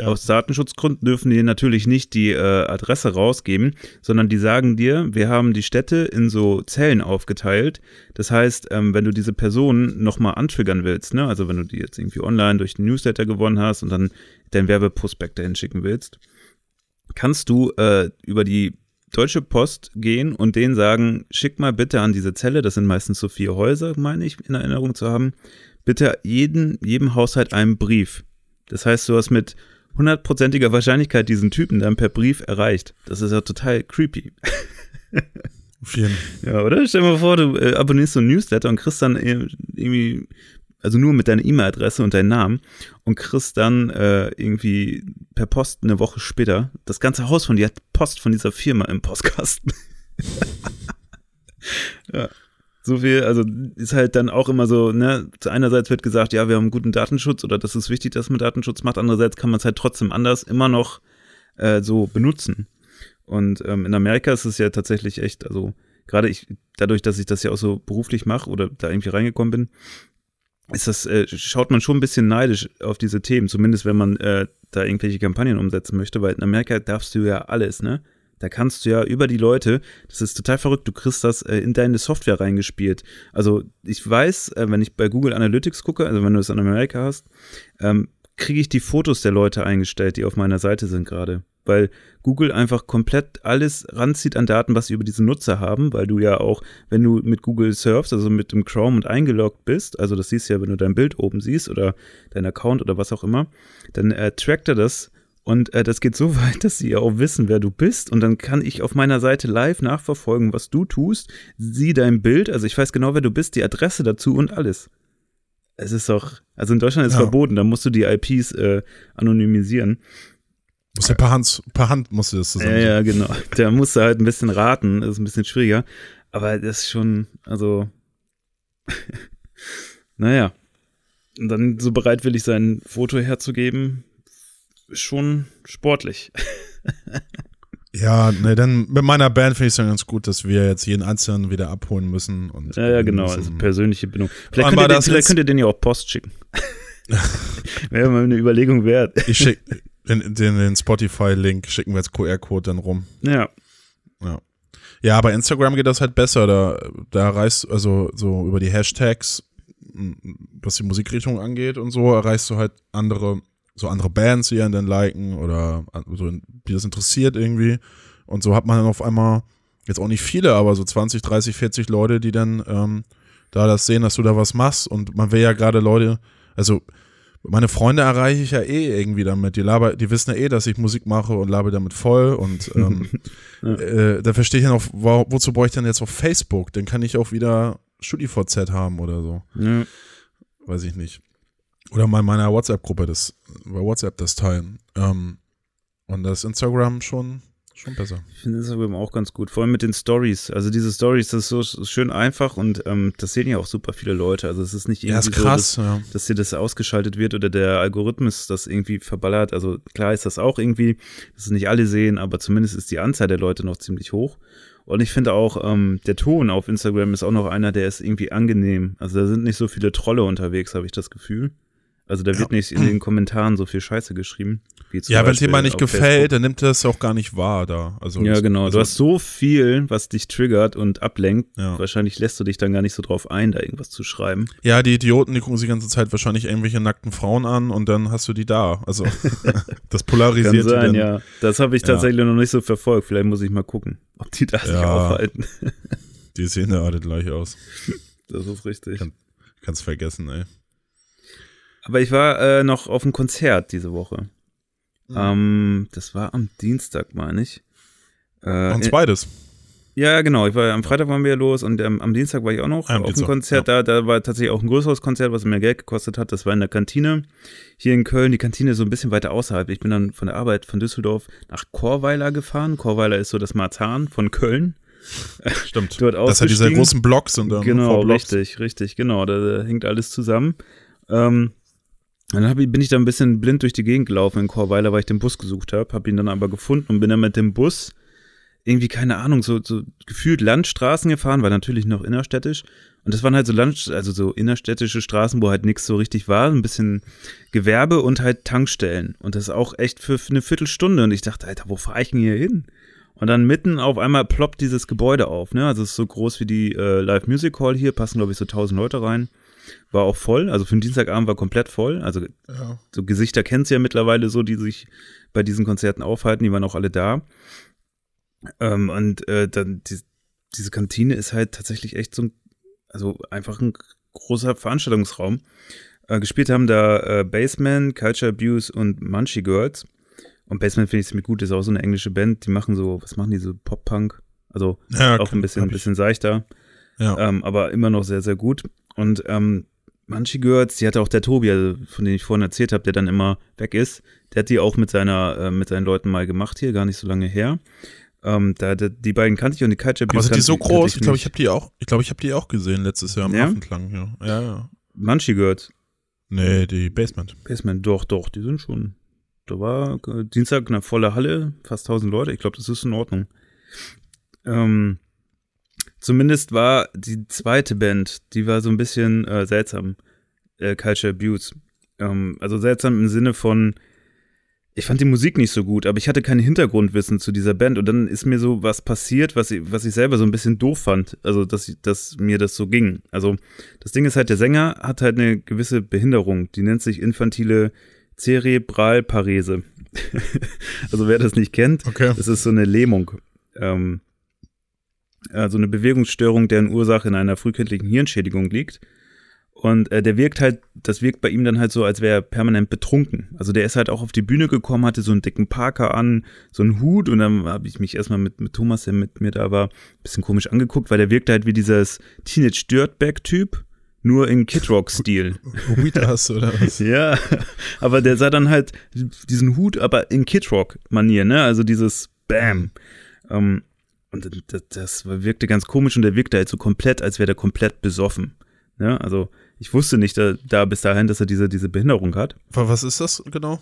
S2: Aus Datenschutzgründen dürfen die natürlich nicht die äh, Adresse rausgeben, sondern die sagen dir, wir haben die Städte in so Zellen aufgeteilt. Das heißt, ähm, wenn du diese Person nochmal antriggern willst, ne, also wenn du die jetzt irgendwie online durch den Newsletter gewonnen hast und dann dein Werbeprospekt dahin schicken willst, kannst du äh, über die Deutsche Post gehen und denen sagen, schick mal bitte an diese Zelle, das sind meistens so vier Häuser, meine ich, in Erinnerung zu haben, bitte jeden, jedem Haushalt einen Brief. Das heißt, du hast mit hundertprozentiger Wahrscheinlichkeit diesen Typen dann per Brief erreicht. Das ist ja total creepy.
S1: Auf jeden.
S2: Ja, oder? Stell dir mal vor, du äh, abonnierst so ein Newsletter und kriegst dann irgendwie, also nur mit deiner E-Mail-Adresse und deinem Namen und kriegst dann äh, irgendwie per Post eine Woche später das ganze Haus von dir hat Post von dieser Firma im Postkasten. ja so viel, also ist halt dann auch immer so, ne, einerseits wird gesagt, ja, wir haben guten Datenschutz oder das ist wichtig, dass man Datenschutz macht, andererseits kann man es halt trotzdem anders immer noch äh, so benutzen. Und ähm, in Amerika ist es ja tatsächlich echt, also gerade ich, dadurch, dass ich das ja auch so beruflich mache oder da irgendwie reingekommen bin, ist das, äh, schaut man schon ein bisschen neidisch auf diese Themen, zumindest wenn man äh, da irgendwelche Kampagnen umsetzen möchte, weil in Amerika darfst du ja alles, ne? Da kannst du ja über die Leute, das ist total verrückt, du kriegst das äh, in deine Software reingespielt. Also ich weiß, äh, wenn ich bei Google Analytics gucke, also wenn du es in Amerika hast, ähm, kriege ich die Fotos der Leute eingestellt, die auf meiner Seite sind gerade. Weil Google einfach komplett alles ranzieht an Daten, was sie über diese Nutzer haben, weil du ja auch, wenn du mit Google surfst, also mit dem Chrome und eingeloggt bist, also das siehst du ja, wenn du dein Bild oben siehst oder dein Account oder was auch immer, dann äh, trackt er das und äh, das geht so weit, dass sie ja auch wissen, wer du bist. Und dann kann ich auf meiner Seite live nachverfolgen, was du tust. Sieh dein Bild. Also ich weiß genau, wer du bist, die Adresse dazu und alles. Es ist doch, also in Deutschland ist ja. verboten, da musst du die IPs äh, anonymisieren.
S1: Muss ja per Hand, per Hand musst du das zusammen.
S2: Ja, ja, genau. Da musst du halt ein bisschen raten, das ist ein bisschen schwieriger. Aber das ist schon, also, naja. Und dann so bereitwillig sein Foto herzugeben, schon sportlich.
S1: Ja, ne, dann mit meiner Band finde ich es dann ganz gut, dass wir jetzt jeden Einzelnen wieder abholen müssen. Und
S2: ja, ja, genau, also persönliche Bindung. Vielleicht, könnt ihr, den, vielleicht könnt ihr den ja auch Post schicken. Wäre mal eine Überlegung wert.
S1: Ich schicke den, den, den Spotify-Link, schicken wir als QR-Code dann rum.
S2: Ja.
S1: Ja. Ja, bei Instagram geht das halt besser. Da, da erreichst also so über die Hashtags, was die Musikrichtung angeht und so, erreichst du halt andere so andere Bands, die einen dann liken oder so, die das interessiert irgendwie. Und so hat man dann auf einmal, jetzt auch nicht viele, aber so 20, 30, 40 Leute, die dann ähm, da das sehen, dass du da was machst. Und man will ja gerade Leute, also meine Freunde erreiche ich ja eh irgendwie damit. Die, laber, die wissen ja eh, dass ich Musik mache und labe damit voll. Und ähm, ja. äh, da verstehe ich ja noch, wo, wozu brauche ich denn jetzt auf Facebook? Dann kann ich auch wieder StudiVZ haben oder so. Ja. Weiß ich nicht. Oder mal in meiner WhatsApp-Gruppe das, bei WhatsApp das teilen. Ähm, und das Instagram schon, schon besser.
S2: Ich finde Instagram auch ganz gut, vor allem mit den Stories. Also diese Stories, das ist so schön einfach und ähm, das sehen ja auch super viele Leute. Also es ist nicht irgendwie ja, ist krass, so, dass, ja. dass hier das ausgeschaltet wird oder der Algorithmus das irgendwie verballert. Also klar ist das auch irgendwie, dass es nicht alle sehen, aber zumindest ist die Anzahl der Leute noch ziemlich hoch. Und ich finde auch, ähm, der Ton auf Instagram ist auch noch einer, der ist irgendwie angenehm. Also da sind nicht so viele Trolle unterwegs, habe ich das Gefühl. Also da wird ja. nicht in den Kommentaren so viel Scheiße geschrieben.
S1: ja, wenn es jemand nicht gefällt, Facebook. dann nimmt er es auch gar nicht wahr da. Also
S2: ja, genau. Also du hast so viel, was dich triggert und ablenkt. Ja. Wahrscheinlich lässt du dich dann gar nicht so drauf ein, da irgendwas zu schreiben.
S1: Ja, die Idioten, die gucken sich die ganze Zeit wahrscheinlich irgendwelche nackten Frauen an und dann hast du die da. Also das polarisiert
S2: Kann sein, ja. Das habe ich tatsächlich ja. noch nicht so verfolgt. Vielleicht muss ich mal gucken, ob die da sich aufhalten.
S1: die sehen ja alle gleich aus.
S2: Das ist richtig.
S1: Kann, kannst vergessen, ey.
S2: Aber ich war äh, noch auf einem Konzert diese Woche. Ähm, das war am Dienstag, meine ich.
S1: Äh, und beides.
S2: Ja, genau. Ich war am Freitag waren wir los und ähm, am Dienstag war ich auch noch am auf Dienstag, dem Konzert. Ja. Da, da war tatsächlich auch ein größeres Konzert, was mehr Geld gekostet hat. Das war in der Kantine hier in Köln. Die Kantine ist so ein bisschen weiter außerhalb. Ich bin dann von der Arbeit von Düsseldorf nach Chorweiler gefahren. Chorweiler ist so das Marzahn von Köln.
S1: Stimmt. Dort das hat diese großen Blocks und dann
S2: Genau, richtig, richtig, genau. Da, da hängt alles zusammen. Ähm, dann ich, bin ich da ein bisschen blind durch die Gegend gelaufen in Chorweiler, weil ich den Bus gesucht habe, habe ihn dann aber gefunden und bin dann mit dem Bus irgendwie, keine Ahnung, so, so gefühlt Landstraßen gefahren, war natürlich noch innerstädtisch. Und das waren halt so Land, also so innerstädtische Straßen, wo halt nichts so richtig war, ein bisschen Gewerbe und halt Tankstellen. Und das auch echt für, für eine Viertelstunde. Und ich dachte, Alter, wo fahre ich denn hier hin? Und dann mitten auf einmal ploppt dieses Gebäude auf, ne? Also es ist so groß wie die äh, Live Music Hall hier, passen glaube ich so 1000 Leute rein. War auch voll, also für den Dienstagabend war komplett voll. Also ja. so Gesichter kennst du ja mittlerweile so, die sich bei diesen Konzerten aufhalten, die waren auch alle da. Ähm, und äh, dann die, diese Kantine ist halt tatsächlich echt so ein, also einfach ein großer Veranstaltungsraum. Äh, gespielt haben da äh, Baseman, Culture Abuse und Munchie Girls. Und Baseman finde ich ziemlich gut, ist auch so eine englische Band, die machen so, was machen die, so Pop-Punk? Also ja, auch ein bisschen, ein bisschen seichter. Ja. Ähm, aber immer noch sehr, sehr gut. Und ähm, Munchie Girls, die hatte auch der Tobi, also von dem ich vorhin erzählt habe, der dann immer weg ist, der hat die auch mit seiner, äh, mit seinen Leuten mal gemacht hier, gar nicht so lange her. Ähm, da, da, die beiden kannte ich und die Culture
S1: Abuse. Aber sind die so groß? Ich glaube, ich habe die auch, ich glaube, ich habe die auch gesehen letztes Jahr im ja? Affenklang. Ja, ja. ja.
S2: Munchie Girls.
S1: Nee, die Basement.
S2: Basement, doch, doch, die sind schon. Da war äh, Dienstag eine volle Halle, fast 1000 Leute. Ich glaube, das ist in Ordnung. Ähm, zumindest war die zweite Band, die war so ein bisschen äh, seltsam. Äh, Culture Abuse. Ähm, also seltsam im Sinne von, ich fand die Musik nicht so gut, aber ich hatte kein Hintergrundwissen zu dieser Band und dann ist mir so was passiert, was ich, was ich selber so ein bisschen doof fand, also dass, dass mir das so ging. Also das Ding ist halt, der Sänger hat halt eine gewisse Behinderung, die nennt sich infantile Zerebralparese. also wer das nicht kennt, okay. das ist so eine Lähmung. Ähm, also eine Bewegungsstörung, deren Ursache in einer frühkindlichen Hirnschädigung liegt. Und äh, der wirkt halt, das wirkt bei ihm dann halt so, als wäre er permanent betrunken. Also der ist halt auch auf die Bühne gekommen, hatte so einen dicken Parker an, so einen Hut und dann habe ich mich erstmal mit, mit Thomas, der mit mir da war, ein bisschen komisch angeguckt, weil der wirkte halt wie dieses Teenage Dirtbag-Typ, nur in Kid Rock-Stil.
S1: Weedas oder was?
S2: ja, aber der sah dann halt diesen Hut, aber in Kid Rock-Manier, ne? Also dieses Bam. Ähm, und das, das wirkte ganz komisch und der wirkte halt so komplett, als wäre der komplett besoffen. Ja, also ich wusste nicht da, da bis dahin, dass er diese, diese Behinderung hat.
S1: Was ist das genau?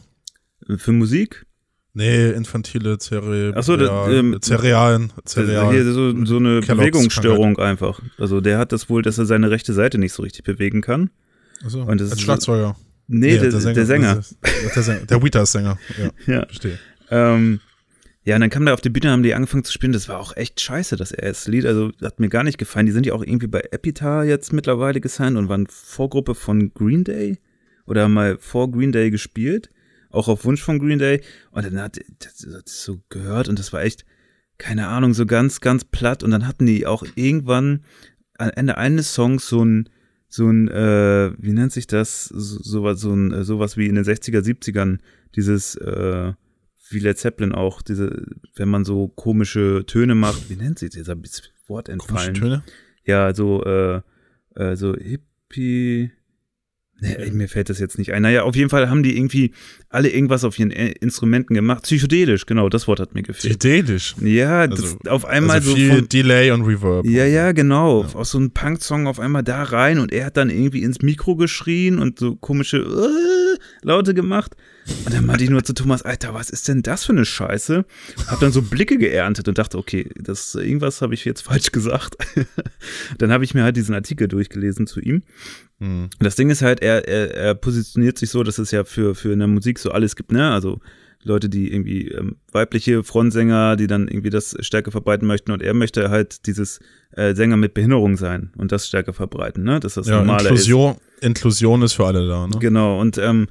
S2: Für Musik?
S1: Nee, infantile Zere
S2: Achso, ähm,
S1: Cerealen.
S2: Cereal, hier so, so eine Bewegungsstörung einfach. Also der hat das wohl, dass er seine rechte Seite nicht so richtig bewegen kann.
S1: Achso, als Schlagzeuger.
S2: Nee, nee der, der, Sänger. Der Sänger.
S1: Der, Sänger. der Wheater-Sänger. Ja, ja. verstehe.
S2: Ähm, ja, und dann kam der auf die Bühne, haben die angefangen zu spielen. Das war auch echt scheiße, das erste Lied. Also hat mir gar nicht gefallen. Die sind ja auch irgendwie bei Epita jetzt mittlerweile gesigned und waren Vorgruppe von Green Day oder haben mal vor Green Day gespielt. Auch auf Wunsch von Green Day. Und dann hat das, das so gehört und das war echt, keine Ahnung, so ganz, ganz platt. Und dann hatten die auch irgendwann am Ende eines Songs so ein, so ein, äh, wie nennt sich das? So, sowas, so ein, sowas wie in den 60er, 70ern, dieses, äh, wie Led Zeppelin auch, diese, wenn man so komische Töne macht, wie nennt sich dieser Wort entfallen? Komische Töne? Ja, so, äh, äh, so Hippie. Nee, mir fällt das jetzt nicht ein. Naja, auf jeden Fall haben die irgendwie alle irgendwas auf ihren äh, Instrumenten gemacht. Psychedelisch, genau, das Wort hat mir gefehlt.
S1: Psychedelisch?
S2: Ja, also, auf einmal
S1: also
S2: viel
S1: so. Viel Delay und Reverb.
S2: Ja, ja, genau. Ja. Aus so einem Punk-Song auf einmal da rein und er hat dann irgendwie ins Mikro geschrien und so komische äh, Laute gemacht. Und dann meinte ich nur zu Thomas, Alter, was ist denn das für eine Scheiße? Hab dann so Blicke geerntet und dachte, okay, das irgendwas habe ich jetzt falsch gesagt. dann habe ich mir halt diesen Artikel durchgelesen zu ihm. Mhm. Das Ding ist halt, er, er, er positioniert sich so, dass es ja für, für in der Musik so alles gibt, ne? Also Leute, die irgendwie ähm, weibliche Frontsänger, die dann irgendwie das stärker verbreiten möchten und er möchte halt dieses äh, Sänger mit Behinderung sein und das stärker verbreiten, ne? Dass das
S1: ja, normale Inklusion, ist. Inklusion ist für alle da, ne?
S2: Genau, und ähm,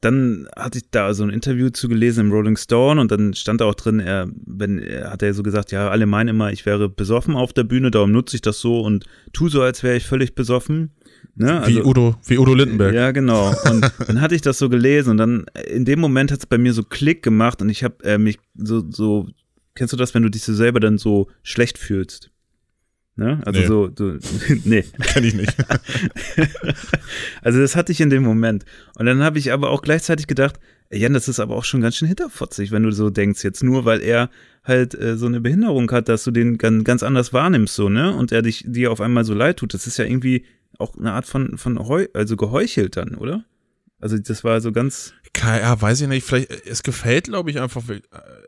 S2: dann hatte ich da so ein Interview zu gelesen im Rolling Stone und dann stand da auch drin, er, wenn, er hat er so gesagt, ja, alle meinen immer, ich wäre besoffen auf der Bühne, darum nutze ich das so und tu so, als wäre ich völlig besoffen. Ne?
S1: Also, wie, Udo, wie Udo Lindenberg.
S2: Ja, genau. Und dann hatte ich das so gelesen und dann in dem Moment hat es bei mir so Klick gemacht und ich habe äh, mich so, so, kennst du das, wenn du dich so selber dann so schlecht fühlst? Ne? Also nee. so, so nee.
S1: Kenn ich nicht.
S2: also das hatte ich in dem Moment. Und dann habe ich aber auch gleichzeitig gedacht, Jan, das ist aber auch schon ganz schön hinterfotzig, wenn du so denkst, jetzt nur, weil er halt äh, so eine Behinderung hat, dass du den ganz, ganz anders wahrnimmst, so, ne? Und er dich dir auf einmal so leid tut. Das ist ja irgendwie auch eine Art von, von Heu, also geheuchelt dann, oder? Also das war so ganz.
S1: Ja, weiß ich nicht. Vielleicht, es gefällt, glaube ich, einfach äh,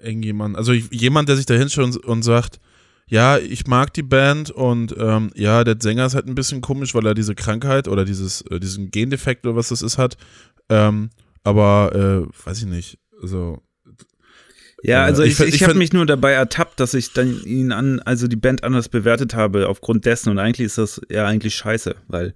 S1: irgendjemand. Also jemand, der sich da hinschaut und, und sagt, ja, ich mag die Band und ähm, ja, der Sänger ist halt ein bisschen komisch, weil er diese Krankheit oder dieses, äh, diesen Gendefekt oder was das ist hat. Ähm, aber äh, weiß ich nicht. Also
S2: ja, also ich, ich, ich, habe mich nur dabei ertappt, dass ich dann ihn an, also die Band anders bewertet habe aufgrund dessen und eigentlich ist das ja eigentlich scheiße, weil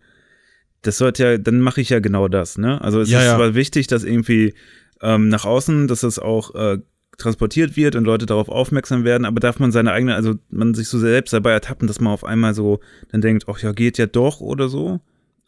S2: das sollte ja, dann mache ich ja genau das, ne? Also es ja, ist ja. zwar wichtig, dass irgendwie ähm, nach außen, dass es auch äh, transportiert wird und Leute darauf aufmerksam werden, aber darf man seine eigene, also man sich so selbst dabei ertappen, dass man auf einmal so dann denkt, ach ja, geht ja doch oder so.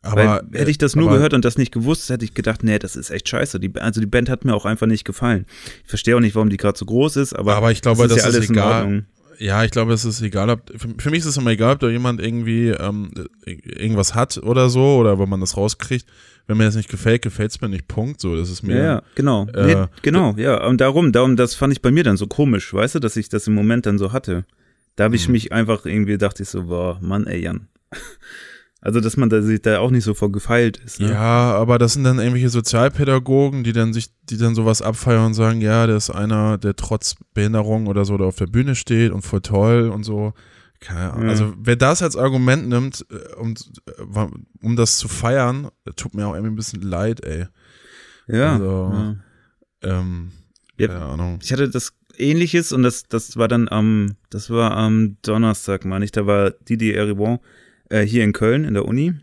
S2: Aber Weil, hätte ich das nur gehört und das nicht gewusst, hätte ich gedacht, nee, das ist echt scheiße. Die, also die Band hat mir auch einfach nicht gefallen. Ich verstehe auch nicht, warum die gerade so groß ist, aber,
S1: aber ich glaube, das ist, das ja alles ist egal. Ja, ich glaube, es ist egal, ob, für, für, mich ist es immer egal, ob da jemand irgendwie ähm, irgendwas hat oder so, oder wenn man das rauskriegt. Wenn mir das nicht gefällt, gefällt es mir nicht, Punkt. So, das ist mir.
S2: Ja, ja genau. Äh, nee, genau, ja. Und darum, darum, das fand ich bei mir dann so komisch, weißt du, dass ich das im Moment dann so hatte. Da habe ich mhm. mich einfach irgendwie, dachte ich so, boah, Mann, ey, Jan. Also, dass man da sich da auch nicht so vor gefeilt ist. Ne?
S1: Ja, aber das sind dann irgendwelche Sozialpädagogen, die dann sich, die dann sowas abfeiern und sagen, ja, der ist einer, der trotz Behinderung oder so da auf der Bühne steht und voll toll und so. Keine Ahnung. Ja. Also, wer das als Argument nimmt, äh, um, äh, um das zu feiern, tut mir auch irgendwie ein bisschen leid, ey.
S2: Ja. Also, ja.
S1: Ähm, ja, keine Ahnung.
S2: Ich hatte das ähnliches und das, das war dann am, das war am Donnerstag, meine ich, da war Didier Eribon äh, hier in Köln in der Uni.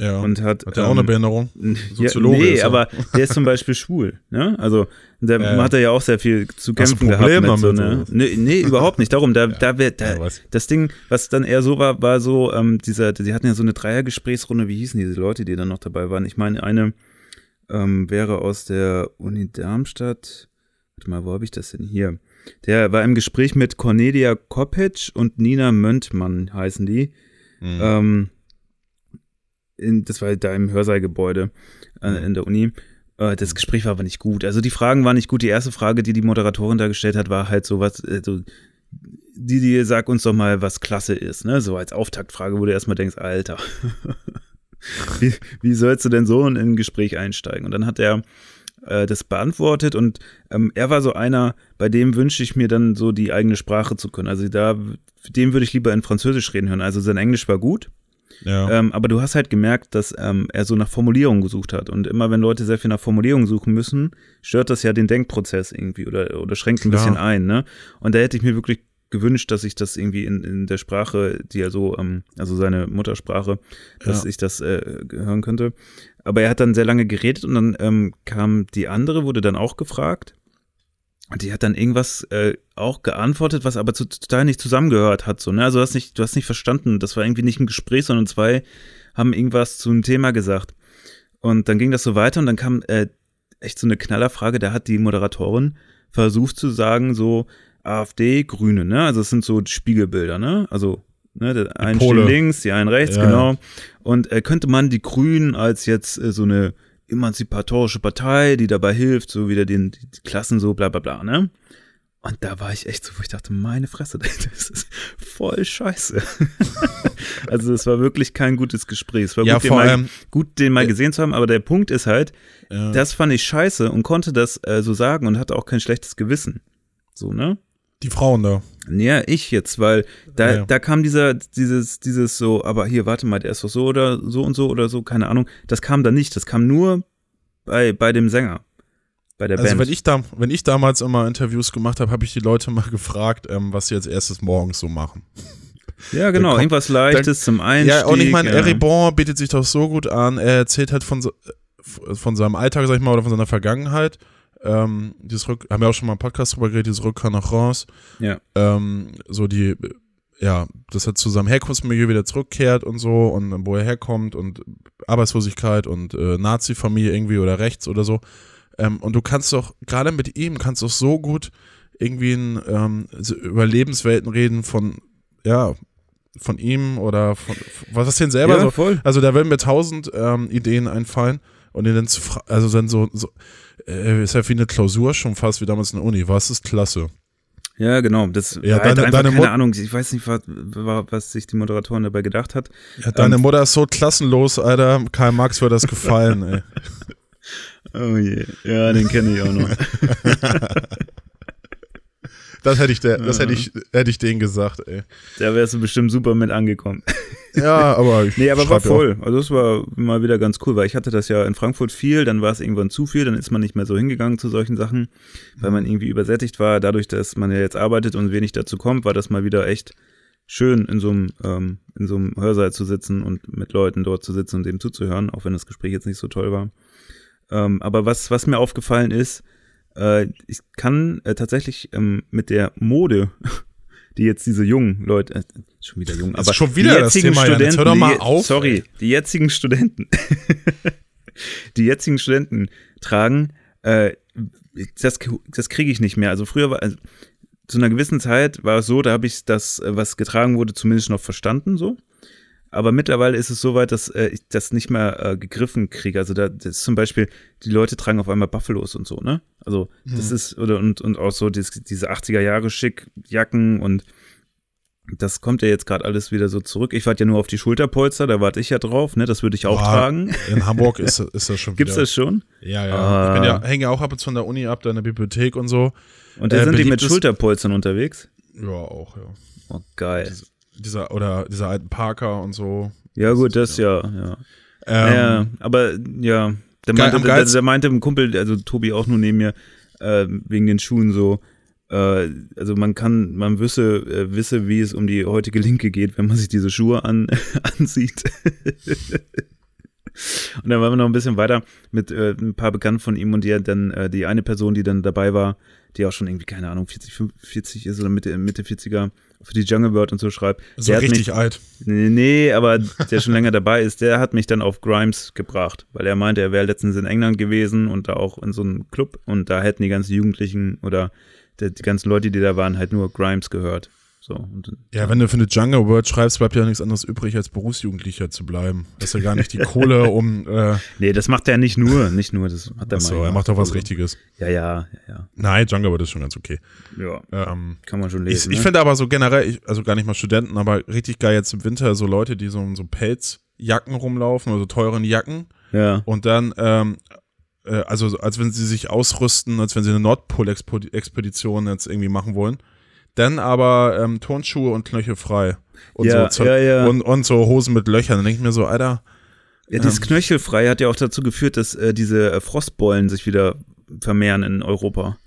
S1: Ja.
S2: Und hat,
S1: hat er auch eine ähm, Behinderung?
S2: Soziologe ja, nee, ist aber der ist zum Beispiel schwul. Ne? Also da äh, hat er ja auch sehr viel zu kämpfen gehabt. Mit so, ne? nee, nee, überhaupt nicht. Darum, da, ja. da, wär, da ja, das Ding, was dann eher so war, war so, ähm, dieser, sie hatten ja so eine Dreiergesprächsrunde, wie hießen diese Leute, die dann noch dabei waren? Ich meine, eine ähm, wäre aus der Uni Darmstadt. Warte mal, wo habe ich das denn hier? Der war im Gespräch mit Cornelia Koppitsch und Nina Möntmann, heißen die. Mhm. Ähm, in, das war da im Hörsaalgebäude äh, mhm. in der Uni. Äh, das Gespräch war aber nicht gut. Also die Fragen waren nicht gut. Die erste Frage, die die Moderatorin da gestellt hat, war halt so was, äh, so, die, die, sag uns doch mal, was klasse ist, ne? So als Auftaktfrage, wo du erstmal denkst, Alter. wie, wie sollst du denn so in ein Gespräch einsteigen? Und dann hat er äh, das beantwortet und ähm, er war so einer, bei dem wünsche ich mir dann so die eigene Sprache zu können. Also da, dem würde ich lieber in Französisch reden hören. Also sein Englisch war gut. Ja. Ähm, aber du hast halt gemerkt, dass ähm, er so nach Formulierungen gesucht hat. Und immer wenn Leute sehr viel nach Formulierungen suchen müssen, stört das ja den Denkprozess irgendwie oder, oder schränkt ein Klar. bisschen ein. Ne? Und da hätte ich mir wirklich gewünscht, dass ich das irgendwie in, in der Sprache, die er so, ähm, also seine Muttersprache, dass ja. ich das äh, hören könnte. Aber er hat dann sehr lange geredet und dann ähm, kam die andere, wurde dann auch gefragt. Und die hat dann irgendwas äh, auch geantwortet, was aber zu, total nicht zusammengehört hat. So, ne? Also du hast, nicht, du hast nicht verstanden. Das war irgendwie nicht ein Gespräch, sondern zwei haben irgendwas zu einem Thema gesagt. Und dann ging das so weiter und dann kam äh, echt so eine Knallerfrage. Da hat die Moderatorin versucht zu sagen, so AfD, Grüne, ne? Also es sind so Spiegelbilder, ne? Also Ne, der einen steht links, die einen rechts, ja, genau. Und äh, könnte man die Grünen als jetzt äh, so eine emanzipatorische Partei, die dabei hilft, so wieder den, die Klassen so bla bla bla, ne? Und da war ich echt so, wo ich dachte, meine Fresse, das ist voll scheiße. also es war wirklich kein gutes Gespräch. Es war ja, gut, den mal, gut, den mal gesehen zu haben, aber der Punkt ist halt, ja. das fand ich scheiße und konnte das äh, so sagen und hatte auch kein schlechtes Gewissen. So, ne?
S1: Die Frauen da.
S2: Ja, ich jetzt, weil da, ja. da kam dieser, dieses, dieses so, aber hier, warte mal, der ist doch so oder so und so oder so, keine Ahnung. Das kam da nicht. Das kam nur bei, bei dem Sänger. Bei der
S1: also
S2: Band.
S1: Wenn ich, da, wenn ich damals immer Interviews gemacht habe, habe ich die Leute mal gefragt, ähm, was sie als erstes morgens so machen.
S2: Ja, genau, kommt, irgendwas Leichtes der, zum Einstieg.
S1: Ja, und ich meine, ja. Eribon bietet sich doch so gut an. Er erzählt halt von so, von seinem Alltag, sag ich mal, oder von seiner Vergangenheit. Ähm, dieses Rück haben wir auch schon mal im Podcast drüber geredet, dieses Rückkehr nach Reims.
S2: Ja.
S1: Ähm, so die, ja, dass er zu seinem Herkunftsmilieu wieder zurückkehrt und so und wo er herkommt und Arbeitslosigkeit und äh, Nazi-Familie irgendwie oder rechts oder so. Ähm, und du kannst doch, gerade mit ihm, kannst du so gut irgendwie in, ähm, über Lebenswelten reden von, ja, von ihm oder von, was ist denn selber
S2: Ja,
S1: so.
S2: voll.
S1: Also da werden mir tausend ähm, Ideen einfallen und ihn dann zu also dann so, so äh, ist ja wie eine Klausur schon fast wie damals in der Uni. Was ist klasse?
S2: Ja, genau. Das
S1: Ja, deine-
S2: einfach
S1: deine
S2: keine
S1: Mut-
S2: Ahnung. Ich weiß nicht, was, was sich die Moderatorin dabei gedacht hat.
S1: Ja, deine
S2: Ähm,
S1: Mutter ist so klassenlos, Alter. Karl Marx würde das gefallen, ey.
S2: Oh je. Ja, den kenne ich auch noch.
S1: Das hätte ich, der, das hätte ich, hätte ich denen gesagt, ey.
S2: da wärst du bestimmt super mit angekommen.
S1: Ja, aber ich
S2: Nee, aber war voll. Also das war mal wieder ganz cool, weil ich hatte das ja in Frankfurt viel, dann war es irgendwann zu viel, dann ist man nicht mehr so hingegangen zu solchen Sachen, weil man irgendwie übersättigt war. Dadurch, dass man ja jetzt arbeitet und wenig dazu kommt, war das mal wieder echt schön, in so einem, ähm, in so einem Hörsaal zu sitzen und mit Leuten dort zu sitzen und dem zuzuhören, auch wenn das Gespräch jetzt nicht so toll war. Ähm, aber was, was mir aufgefallen ist, äh, ich kann äh, tatsächlich ähm, mit der Mode, die jetzt diese jungen Leute, äh, schon wieder jung, aber
S1: schon wieder
S2: die jetzigen
S1: Thema,
S2: Studenten,
S1: hör doch mal
S2: die,
S1: auf,
S2: sorry,
S1: ey.
S2: die jetzigen Studenten, die jetzigen Studenten tragen, äh, das, das kriege ich nicht mehr. Also früher war, also zu einer gewissen Zeit war es so, da habe ich das, äh, was getragen wurde, zumindest noch verstanden, so. Aber mittlerweile ist es so weit, dass äh, ich das nicht mehr äh, gegriffen kriege. Also da das ist zum Beispiel, die Leute tragen auf einmal Buffalos und so, ne? Also das ist, oder und, und auch so dies, diese 80er Jahre schick Jacken und das kommt ja jetzt gerade alles wieder so zurück. Ich warte ja nur auf die Schulterpolster, da warte ich ja drauf, ne? Das würde ich auch
S1: Boah,
S2: tragen.
S1: In Hamburg ist, ist das schon
S2: Gibt's
S1: wieder.
S2: das schon?
S1: Ja, ja.
S2: Ah.
S1: Ich bin ja, hänge ja auch ab und zu von der Uni ab, da in der Bibliothek und so.
S2: Und da
S1: Äh,
S2: sind die mit Schulterpolstern unterwegs?
S1: Ja, auch, ja.
S2: Oh, geil.
S1: Dieser, oder dieser alten Parker und so.
S2: Ja, gut, das ja, ja.
S1: Ähm,
S2: ja, aber ja, der meinte,
S1: geilsten-
S2: der meinte ein Kumpel, also Tobi auch nur neben mir, äh, wegen den Schuhen so, äh, also man kann, man wisse, äh, wisse, wie es um die heutige Linke geht, wenn man sich diese Schuhe an, ansieht. und dann waren wir noch ein bisschen weiter mit äh, ein paar Bekannten von ihm und die dann, äh, die eine Person, die dann dabei war, die auch schon irgendwie, keine Ahnung, 40, 40 ist oder Mitte, Mitte 40er, für die Jungle Bird und so schreibt.
S1: so
S2: der hat mich-
S1: richtig alt.
S2: Nee, nee, aber der schon länger dabei ist, der hat mich dann auf Grimes gebracht, weil er meinte, er wäre letztens in England gewesen und da auch in so einem Club und da hätten die ganzen Jugendlichen oder die ganzen Leute, die da waren, halt nur Grimes gehört. So, und,
S1: Ja, wenn du für eine Jungle World schreibst, bleibt ja nichts anderes übrig, als Berufsjugendlicher zu bleiben. Hast ja gar nicht die Kohle, um. Äh,
S2: nee, das macht er nicht nur, nicht nur, das hat er
S1: achso,
S2: mal
S1: er macht doch was
S2: Also,
S1: Richtiges.
S2: Ja, ja, ja,
S1: Nein, Jungle World ist schon ganz okay.
S2: ja,
S1: Ähm,
S2: kann man schon
S1: ich
S2: lesen.
S1: ich
S2: ne?
S1: finde aber so generell, ich, also gar nicht mal Studenten, aber richtig geil jetzt im Winter so Leute, die so in so Pelzjacken rumlaufen oder so teuren Jacken
S2: ja,
S1: und dann, ähm, äh, also so, als wenn sie sich ausrüsten, als wenn sie eine Nordpol-Expedition jetzt irgendwie machen wollen. Dann aber ähm, Turnschuhe und Knöchel frei. Und,
S2: Ja,
S1: so,
S2: ja, ja.
S1: Und, und so Hosen mit Löchern. Dann denke ich mir so, Alter,
S2: ja, dieses
S1: ähm,
S2: Knöchelfrei hat ja auch dazu geführt, dass äh, diese äh, Frostbeulen sich wieder vermehren in Europa.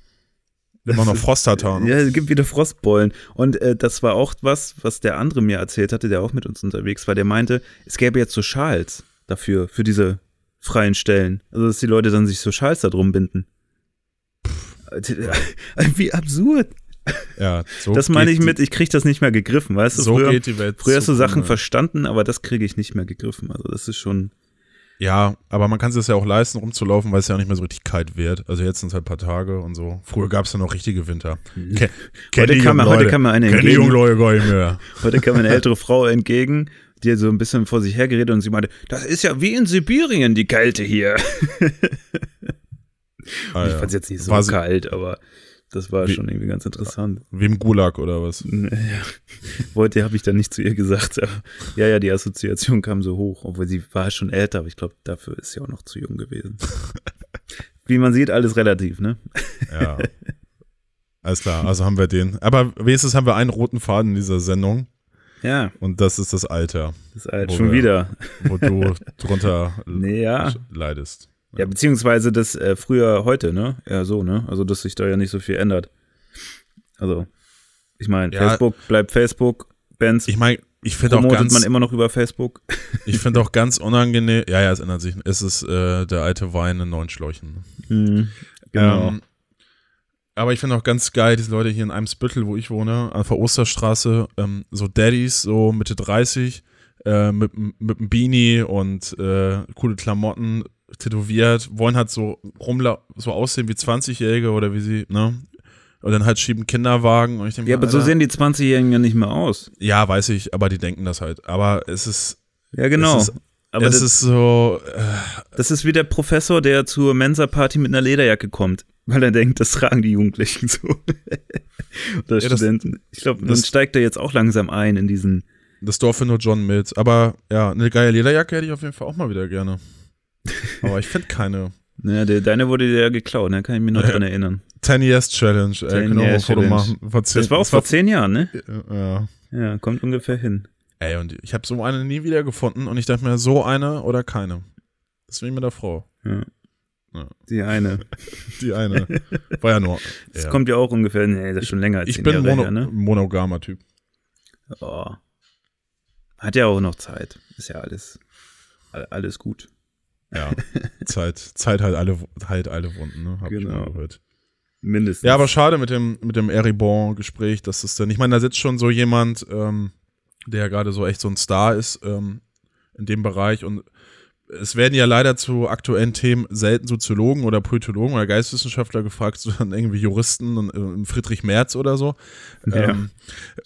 S1: immer noch Frosthatar. ne?
S2: Ja, es gibt wieder Frostbeulen. Und äh, das war auch was, was der andere mir erzählt hatte, der auch mit uns unterwegs war. Der meinte, es gäbe jetzt so Schals dafür, für diese freien Stellen. Also, dass die Leute dann sich so Schals da drum binden. Wie absurd.
S1: Ja, so
S2: das meine ich mit, ich krieg das nicht mehr gegriffen, weißt du?
S1: so
S2: früher
S1: geht die Welt.
S2: früher hast du Sachen
S1: zugrunde.
S2: verstanden, aber das kriege ich nicht mehr gegriffen. Also, das ist schon.
S1: Ja, aber man kann es ja auch leisten, rumzulaufen, weil es ja auch nicht mehr so richtig kalt wird. Also jetzt sind es halt ein paar Tage und so. Früher gab es ja noch richtige Winter. Ke
S2: Heute kann, man, heute kann man eine
S1: die jungen
S2: entgegen,
S1: Leute gar nicht mehr.
S2: heute kam eine ältere Frau entgegen, die so ein bisschen vor sich hergeredet und sie meinte, das ist ja wie in Sibirien, die Kälte hier.
S1: Ah,
S2: Ich
S1: ja.
S2: fand es jetzt nicht so
S1: War
S2: kalt, aber das war
S1: Wie-
S2: schon irgendwie ganz interessant.
S1: Wie im Gulag oder was?
S2: Ja. Wollte habe ich dann nicht zu ihr gesagt. Ja, ja, die Assoziation kam so hoch, obwohl sie war schon älter, aber ich glaube, dafür ist sie auch noch zu jung gewesen. Wie man sieht, alles relativ, ne?
S1: Ja. Alles klar, also haben wir den. Aber wenigstens haben wir einen roten Faden in dieser Sendung
S2: Ja,
S1: und das ist das Alter,
S2: das
S1: Wo
S2: schon
S1: wir-
S2: wieder.
S1: wo du drunter
S2: Nee, ja.
S1: leidest.
S2: Ja, beziehungsweise das äh, früher heute, ne? Ja, so, ne? Also, dass sich da ja nicht so viel ändert. Also, ich meine,
S1: Ja.
S2: Facebook bleibt Facebook, Bands
S1: Ich meine, ich finde auch ganz,
S2: man immer noch über Facebook.
S1: ich finde auch ganz unangenehm, ja, ja, es ändert sich. Es ist äh, der alte Wein in neuen Schläuchen.
S2: Mhm, genau.
S1: Ähm, aber ich finde auch ganz geil, diese Leute hier in Eimsbüttel, wo ich wohne, auf der Osterstraße, ähm, so Daddies, so Mitte 30, äh, mit, mit einem Beanie und äh, coole Klamotten, tätowiert, wollen halt so rumla so aussehen wie 20-Jährige oder wie sie, ne? Und dann halt schieben Kinderwagen und ich denke
S2: Ja, aber so sehen die 20-Jährigen ja nicht mehr aus.
S1: Ja, weiß ich, aber die denken das halt. Aber es ist.
S2: Ja, genau.
S1: Es ist,
S2: aber
S1: es
S2: das,
S1: ist so. Äh,
S2: das ist wie der Professor, der zur Mensa-Party mit einer Lederjacke kommt. Weil er denkt, das tragen die Jugendlichen so. Oder
S1: Ja, das-
S2: Studenten. ich glaube, dann
S1: das-
S2: steigt er jetzt auch langsam ein in diesen.
S1: das Dorf für nur John mit. Aber ja, eine geile Lederjacke hätte ich auf jeden Fall auch mal wieder gerne. Aber ich finde keine.
S2: Naja, der, deine wurde dir ja geklaut, da kann ich mich noch
S1: Ja.
S2: dran erinnern.
S1: 10 Years Challenge, ey,
S2: 10
S1: genau, ein
S2: Years
S1: Foto
S2: Challenge.
S1: machen. Vor zehn-
S2: Das war auch vor zehn Jahren, ne?
S1: Ja.
S2: Ja, kommt ungefähr hin.
S1: Ey, und ich habe so eine nie wieder gefunden und ich dachte mir, so eine oder keine. Das ist wie mit der Frau.
S2: Ja.
S1: Ja.
S2: Die eine.
S1: Die eine. War ja nur.
S2: Das
S1: ja.
S2: kommt ja auch ungefähr, nee, das ist schon länger als
S1: ich bin
S2: Jahre
S1: mono
S2: her, ne?
S1: monogamer Typ.
S2: Oh. Hat ja auch noch Zeit. Ist ja alles, all- alles gut.
S1: Ja. Zeit, Zeit halt alle, halt alle Wunden, ne? Hab ich
S2: Genau.
S1: mal gehört.
S2: Mindestens.
S1: Ja, aber schade mit dem, mit dem Eribon-Gespräch, dass es dann, ich meine, da sitzt schon so jemand, ähm, der gerade so echt so ein Star ist ähm, in dem Bereich und es werden ja leider zu aktuellen Themen selten Soziologen oder Politologen oder Geisteswissenschaftler gefragt, sondern irgendwie Juristen und äh, Friedrich Merz oder so.
S2: Ja,
S1: ähm,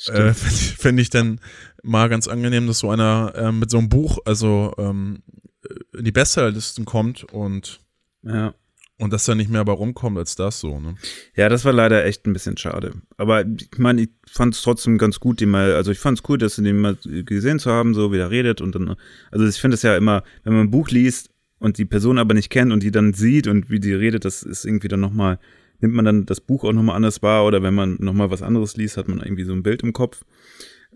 S1: äh, Finde ich, dann mal ganz angenehm, dass so einer ähm, mit so einem Buch, also ähm, in die Bestsellerlisten kommt und,
S2: ja.
S1: und dass da nicht mehr bei rumkommt als das so, ne?
S2: ja, das war leider echt ein bisschen schade. Aber ich meine, ich fand es trotzdem ganz gut, den mal, also ich fand es cool, dass sie den mal gesehen zu haben, so wie er redet und dann, also ich finde es ja immer, wenn man ein Buch liest und die Person aber nicht kennt und die dann sieht und wie die redet, das ist irgendwie dann nochmal, nimmt man dann das Buch auch nochmal anders wahr oder wenn man nochmal was anderes liest, hat man irgendwie so ein Bild im Kopf.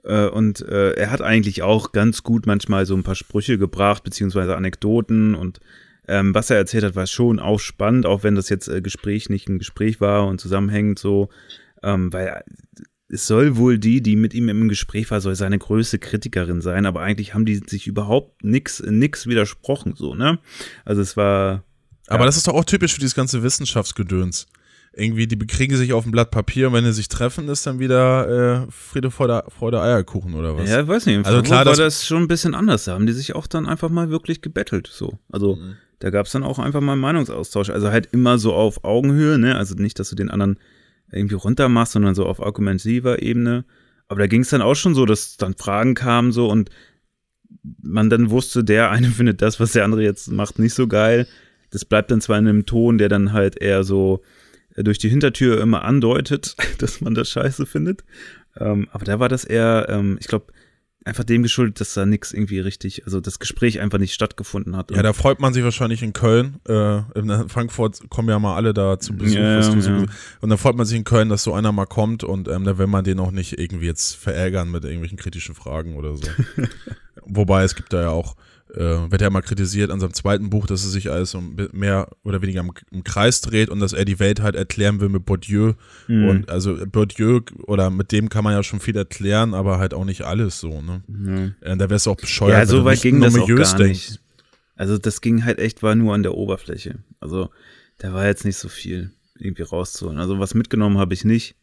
S2: Äh, Und äh, er hat eigentlich auch ganz gut manchmal so ein paar Sprüche gebracht, beziehungsweise Anekdoten und ähm, was er erzählt hat, war schon auch spannend, auch wenn das jetzt äh, Gespräch nicht ein Gespräch war und zusammenhängend so, ähm, weil äh, es soll wohl die, die mit ihm im Gespräch war, soll seine größte Kritikerin sein, aber eigentlich haben die sich überhaupt nix, nix widersprochen, so, ne? Also es war,
S1: Aber
S2: Ja.
S1: das ist doch auch typisch für dieses ganze Wissenschaftsgedöns. Irgendwie, die bekriegen sich auf ein Blatt Papier und wenn sie sich treffen, ist dann wieder äh, Friede vor der, vor der Eierkuchen oder was?
S2: ja, ich weiß nicht, im
S1: Also klar,
S2: war
S1: das-
S2: das schon ein bisschen anders, da haben die sich auch dann einfach mal wirklich gebettelt, so. Also
S1: Mhm.
S2: da gab es dann auch einfach mal einen Meinungsaustausch, also halt immer so auf Augenhöhe, ne? Also nicht, dass du den anderen irgendwie runter machst, sondern so auf argumentativer Ebene. Aber da ging es dann auch schon so, dass dann Fragen kamen so und man dann wusste, der eine findet das, was der andere jetzt macht, nicht so geil. Das bleibt dann zwar in einem Ton, der dann halt eher so durch die Hintertür immer andeutet, dass man das scheiße findet. Ähm, aber da war das eher, ähm, ich glaube, einfach dem geschuldet, dass da nichts irgendwie richtig, also das Gespräch einfach nicht stattgefunden hat.
S1: Ja, da freut man sich wahrscheinlich in Köln. Äh, in Frankfurt kommen ja mal alle da zu Besuch.
S2: Ja, ja.
S1: Und dann freut man sich in Köln, dass so einer mal kommt und ähm, da will man den auch nicht irgendwie jetzt verärgern mit irgendwelchen kritischen Fragen oder so. Wobei es gibt da ja auch, äh, wird ja mal kritisiert an seinem zweiten Buch, dass es sich alles um mehr oder weniger im, im Kreis dreht und dass er die Welt halt erklären will mit Bourdieu.
S2: Mhm.
S1: Und also Bourdieu oder mit dem kann man ja schon viel erklären, aber halt auch nicht alles so, ne?
S2: ja.
S1: Äh, da wär's auch bescheuert.
S2: Ja,
S1: wenn
S2: so weit ging das auch gar
S1: denkst.
S2: nicht. Also das ging halt echt, war nur an der Oberfläche. Also da war jetzt nicht so viel irgendwie rauszuholen. Also was mitgenommen habe ich nicht,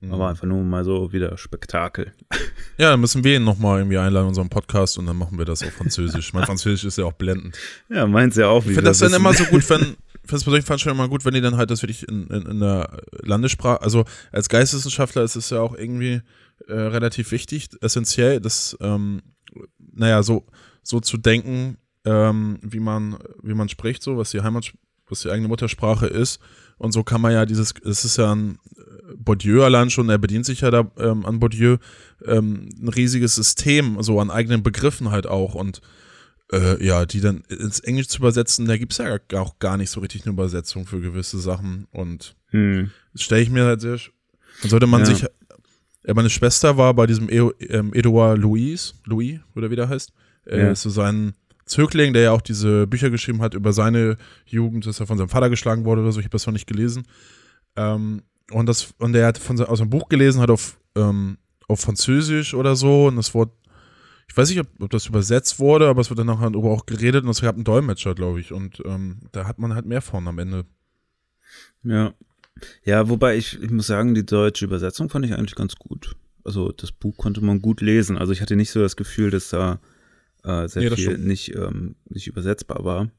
S1: Mhm.
S2: aber einfach nur mal so wieder Spektakel.
S1: Ja, dann müssen wir ihn nochmal irgendwie einladen in unserem Podcast und dann machen wir das auf Französisch. mein Französisch ist ja auch blendend.
S2: Ja, meins ja auch.
S1: Ich finde das dann immer so gut, wenn, ich finde es persönlich fand schon immer gut, wenn die dann halt das wirklich in, in, in der Landessprache, also als Geisteswissenschaftler ist es ja auch irgendwie äh, relativ wichtig, essentiell, das, ähm, naja, so, so zu denken, ähm, wie man, wie man spricht, so, was die Heimat, was die eigene Muttersprache ist. Und so kann man ja dieses, es ist ja ein Bourdieu allein schon, er bedient sich ja da ähm, an Bourdieu, ähm, ein riesiges System, so an eigenen Begriffen halt auch. Und äh, ja, die dann ins Englisch zu übersetzen, da gibt es ja auch gar nicht so richtig eine Übersetzung für gewisse Sachen. Und
S2: Hm.
S1: das stelle ich mir halt sehr. Dann sollte man
S2: Ja.
S1: sich. Ja, meine Schwester war bei diesem ähm, Edouard Louis, Louis, oder wie der heißt, äh,
S2: Ja.
S1: so sein Zögling, der ja auch diese Bücher geschrieben hat über seine Jugend, dass er von seinem Vater geschlagen wurde oder so, ich habe das noch nicht gelesen. Ähm, und das, und der hat von aus einem Buch gelesen, hat auf, ähm, auf Französisch oder so, und das Wort ich weiß nicht, ob, ob, das übersetzt wurde, aber es wird dann nachher darüber auch geredet und es gab einen Dolmetscher, glaube ich. Und ähm, da hat man halt mehr von am Ende.
S2: Ja. Ja, wobei ich, ich muss sagen, die deutsche Übersetzung fand ich eigentlich ganz gut. Also das Buch konnte man gut lesen. Also ich hatte nicht so das Gefühl, dass da äh, sehr ja, viel nicht, ähm, nicht übersetzbar war.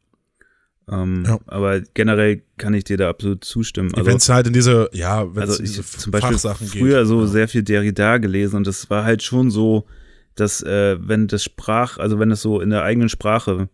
S2: Ähm, ja. Aber generell kann ich dir da absolut zustimmen.
S1: Also, wenn es halt in diese, ja, wenn
S2: also ich zum Beispiel früher geht, so ja. sehr viel Derrida gelesen und das war halt schon so, dass äh, wenn das Sprach, also wenn es so in der eigenen Sprache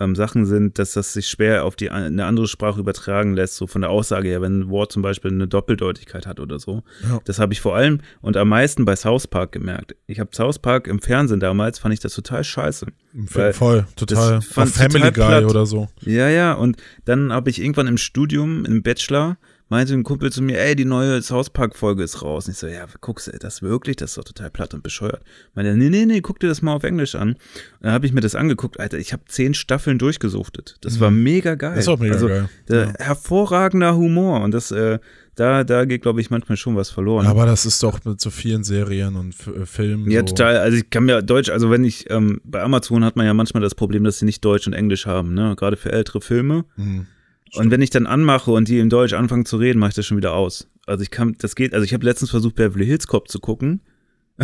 S2: ähm, Sachen sind, dass das sich schwer auf die eine andere Sprache übertragen lässt, so von der Aussage her, wenn ein Wort zum Beispiel eine Doppeldeutigkeit hat oder so. Ja. Das habe ich vor allem und am meisten bei South Park gemerkt. Ich habe South Park im Fernsehen damals, fand ich das total scheiße.
S1: Voll, total. Fand Family total Guy oder so.
S2: Ja, ja, und dann habe ich irgendwann im Studium, im Bachelor, meinte ein Kumpel zu mir, ey, die neue South Park-Folge ist raus. Und ich so, ja, guckst du das wirklich? Das ist doch total platt und bescheuert. Meinte, nee, nee, nee, guck dir das mal auf Englisch an. Und dann habe ich mir das angeguckt, Alter, ich habe zehn Staffeln durchgesuchtet. Das mhm. war mega geil. Das ist auch mega also, geil. Ja. Hervorragender Humor. Und das, äh, da, da geht, glaube ich, manchmal schon was verloren.
S1: Aber das ist doch mit so vielen Serien und äh, Filmen.
S2: Ja,
S1: so.
S2: total. Also ich kann mir Deutsch, also wenn ich, ähm, bei Amazon hat man ja manchmal das Problem, dass sie nicht Deutsch und Englisch haben, ne? Gerade für ältere Filme. Mhm. Und wenn ich dann anmache und die im Deutsch anfangen zu reden, mache ich das schon wieder aus. Also ich kann, das geht, also ich habe letztens versucht, Beverly Hills Cop zu gucken.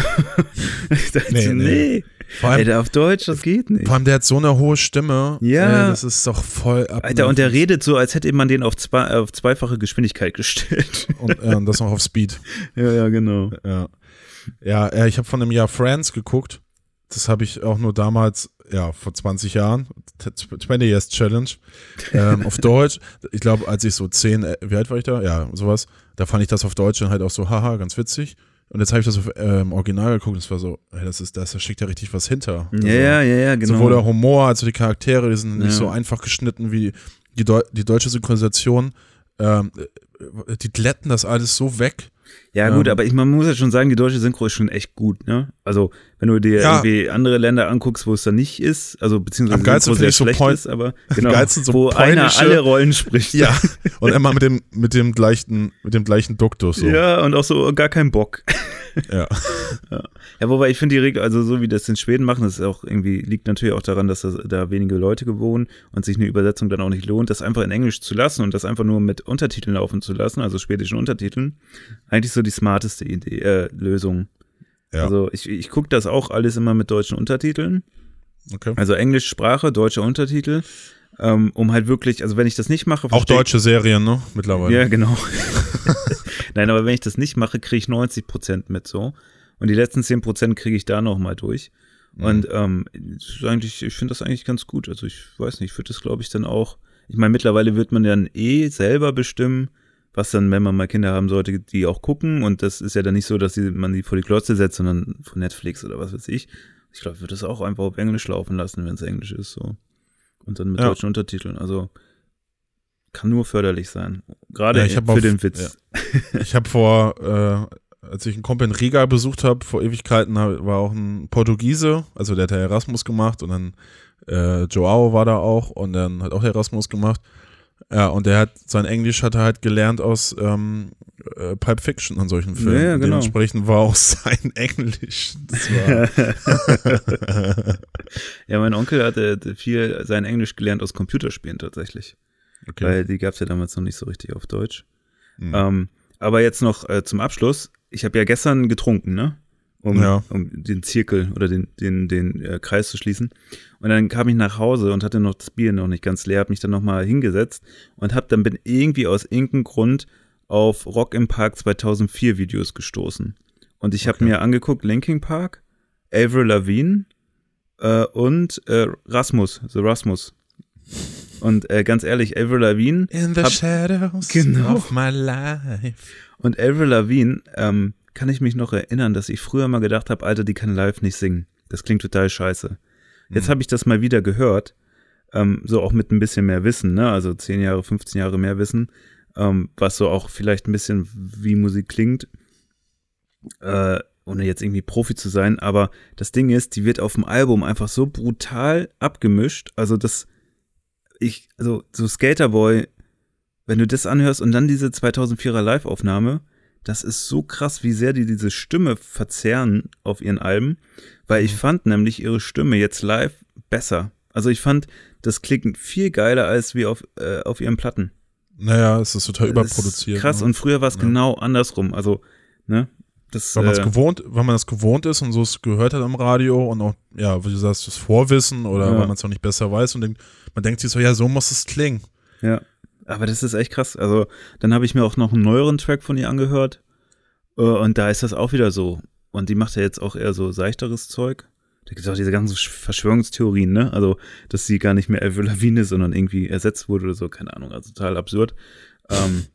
S2: ich dachte, nee, nee. nee. Vor allem, Ey, auf Deutsch, das geht nicht.
S1: Vor allem, der hat so eine hohe Stimme.
S2: Ja.
S1: Ey, das ist doch voll
S2: ab. Alter, und der redet so, als hätte man den auf, zwei, auf zweifache Geschwindigkeit gestellt.
S1: Und, ja, und das noch auf Speed.
S2: ja, ja, genau.
S1: Ja, ja ich habe von einem Jahr Friends geguckt. Das habe ich auch nur damals ja, vor 20 Jahren, 20 Years Challenge, ähm, auf Deutsch. Ich glaube, als ich so 10, äh, wie alt war ich da? Ja, sowas. Da fand ich das auf Deutsch dann halt auch so, haha, ganz witzig. Und jetzt habe ich das auf ähm, Original geguckt und es war so, hey, das ist, das, da steckt ja richtig was hinter.
S2: Also, ja, ja, ja, ja, genau.
S1: Sowohl der Humor als auch die Charaktere, die sind nicht so einfach geschnitten wie die, Deu die deutsche Synchronisation. Ähm, die glätten das alles so weg.
S2: Ja, gut, ähm, aber ich, man muss ja schon sagen, die deutsche Synchro ist schon echt gut, ne? Also, wenn du dir ja. irgendwie andere Länder anguckst, wo es da nicht ist, also beziehungsweise
S1: wo es sehr schlecht
S2: so ist, aber genau, so wo einer alle Rollen spricht.
S1: Ja, und immer mit dem, mit dem gleichen, mit dem gleichen Duktus. So.
S2: Ja, und auch so gar keinen Bock.
S1: Ja.
S2: ja. ja. wobei ich finde die Regel, also so wie das in Schweden machen, das ist auch irgendwie, liegt natürlich auch daran, dass da wenige Leute gewohnt und sich eine Übersetzung dann auch nicht lohnt, das einfach in Englisch zu lassen und das einfach nur mit Untertiteln laufen zu lassen, also schwedischen Untertiteln. Eigentlich so die smarteste Idee, äh, Lösung. Ja. Also ich, ich gucke das auch alles immer mit deutschen Untertiteln. Okay. Also Englischsprache, deutsche Untertitel. Ähm, um halt wirklich, also wenn ich das nicht mache.
S1: Auch deutsche Serien, ne? Mittlerweile.
S2: Ja, genau. Nein, aber wenn ich das nicht mache, kriege ich 90 Prozent mit so. Und die letzten 10 Prozent kriege ich da nochmal durch. Mhm. Und ähm, eigentlich, ich finde das eigentlich ganz gut. Also ich weiß nicht, ich würde das, glaube ich, dann auch. Ich meine, mittlerweile wird man dann eh selber bestimmen, was dann, wenn man mal Kinder haben sollte, die auch gucken. Und das ist ja dann nicht so, dass die, man die vor die Klotze setzt, sondern von Netflix oder was weiß ich. Ich glaube, ich würde das auch einfach auf Englisch laufen lassen, wenn es Englisch ist. So. Und dann mit ja. deutschen Untertiteln. Also kann nur förderlich sein. Gerade ja, für auf, den Witz.
S1: Ja. Ich habe vor, äh, als ich einen Kumpel in Riga besucht habe, vor Ewigkeiten war auch ein Portugiese, also der hat Erasmus gemacht und dann äh, Joao war da auch und dann hat auch Erasmus gemacht. Ja, und der hat, sein Englisch hat er halt gelernt aus ähm, äh, Pulp Fiction und solchen Filmen. Ja, ja, genau. Dementsprechend war auch sein Englisch.
S2: ja, mein Onkel hatte viel sein Englisch gelernt aus Computerspielen tatsächlich. Okay. Weil die gab es ja damals noch nicht so richtig auf Deutsch. Mhm. Ähm, aber jetzt noch äh, zum Abschluss. Ich habe ja gestern getrunken, ne? Um, ja. um den Zirkel oder den, den, den äh, Kreis zu schließen. Und dann kam ich nach Hause und hatte noch das Bier noch nicht ganz leer, habe mich dann nochmal hingesetzt und habe dann bin irgendwie aus irgendeinem Grund auf Rock im Park 2004 Videos gestoßen. Und ich habe okay. mir angeguckt Linking Park, Avril Lavigne äh, und äh, Rasmus, The Rasmus. Und äh, ganz ehrlich, Avril Lavigne.
S1: In the hab, shadows genau. of my life.
S2: Und Avril Lavigne, ähm, kann ich mich noch erinnern, dass ich früher mal gedacht habe, Alter, die kann live nicht singen. Das klingt total scheiße. Jetzt mhm. habe ich das mal wieder gehört, ähm, so auch mit ein bisschen mehr Wissen, ne? Also 10 Jahre, 15 Jahre mehr Wissen, ähm, was so auch vielleicht ein bisschen wie Musik klingt. Äh, ohne jetzt irgendwie Profi zu sein, aber das Ding ist, die wird auf dem Album einfach so brutal abgemischt. Also das, ich, also so Skaterboy, wenn du das anhörst und dann diese 2004er Live-Aufnahme, das ist so krass, wie sehr die diese Stimme verzerren auf ihren Alben, weil ich fand nämlich ihre Stimme jetzt live besser. Also ich fand, das klingt viel geiler als wie auf, äh, auf ihren Platten.
S1: Naja, es ist total
S2: Das ist
S1: überproduziert.
S2: Krass,
S1: ne?
S2: und früher war es
S1: Ja.
S2: genau andersrum. Also, ne? Das,
S1: Weil man es
S2: äh,
S1: gewohnt, weil man es gewohnt ist und so es gehört hat am Radio und auch, ja, wie du sagst, das Vorwissen oder
S2: Ja.
S1: weil man es auch nicht besser weiß und denkt, man denkt sich so, ja, so muss es klingen.
S2: Ja, aber das ist echt krass. Also, dann habe ich mir auch noch einen neueren Track von ihr angehört. Äh, Und da ist das auch wieder so. Und die macht ja jetzt auch eher so seichteres Zeug. Da gibt es auch diese ganzen Sch- Verschwörungstheorien, ne? Also, dass sie gar nicht mehr Avril Lavigne ist, sondern irgendwie ersetzt wurde oder so. Keine Ahnung, also total absurd. Ähm,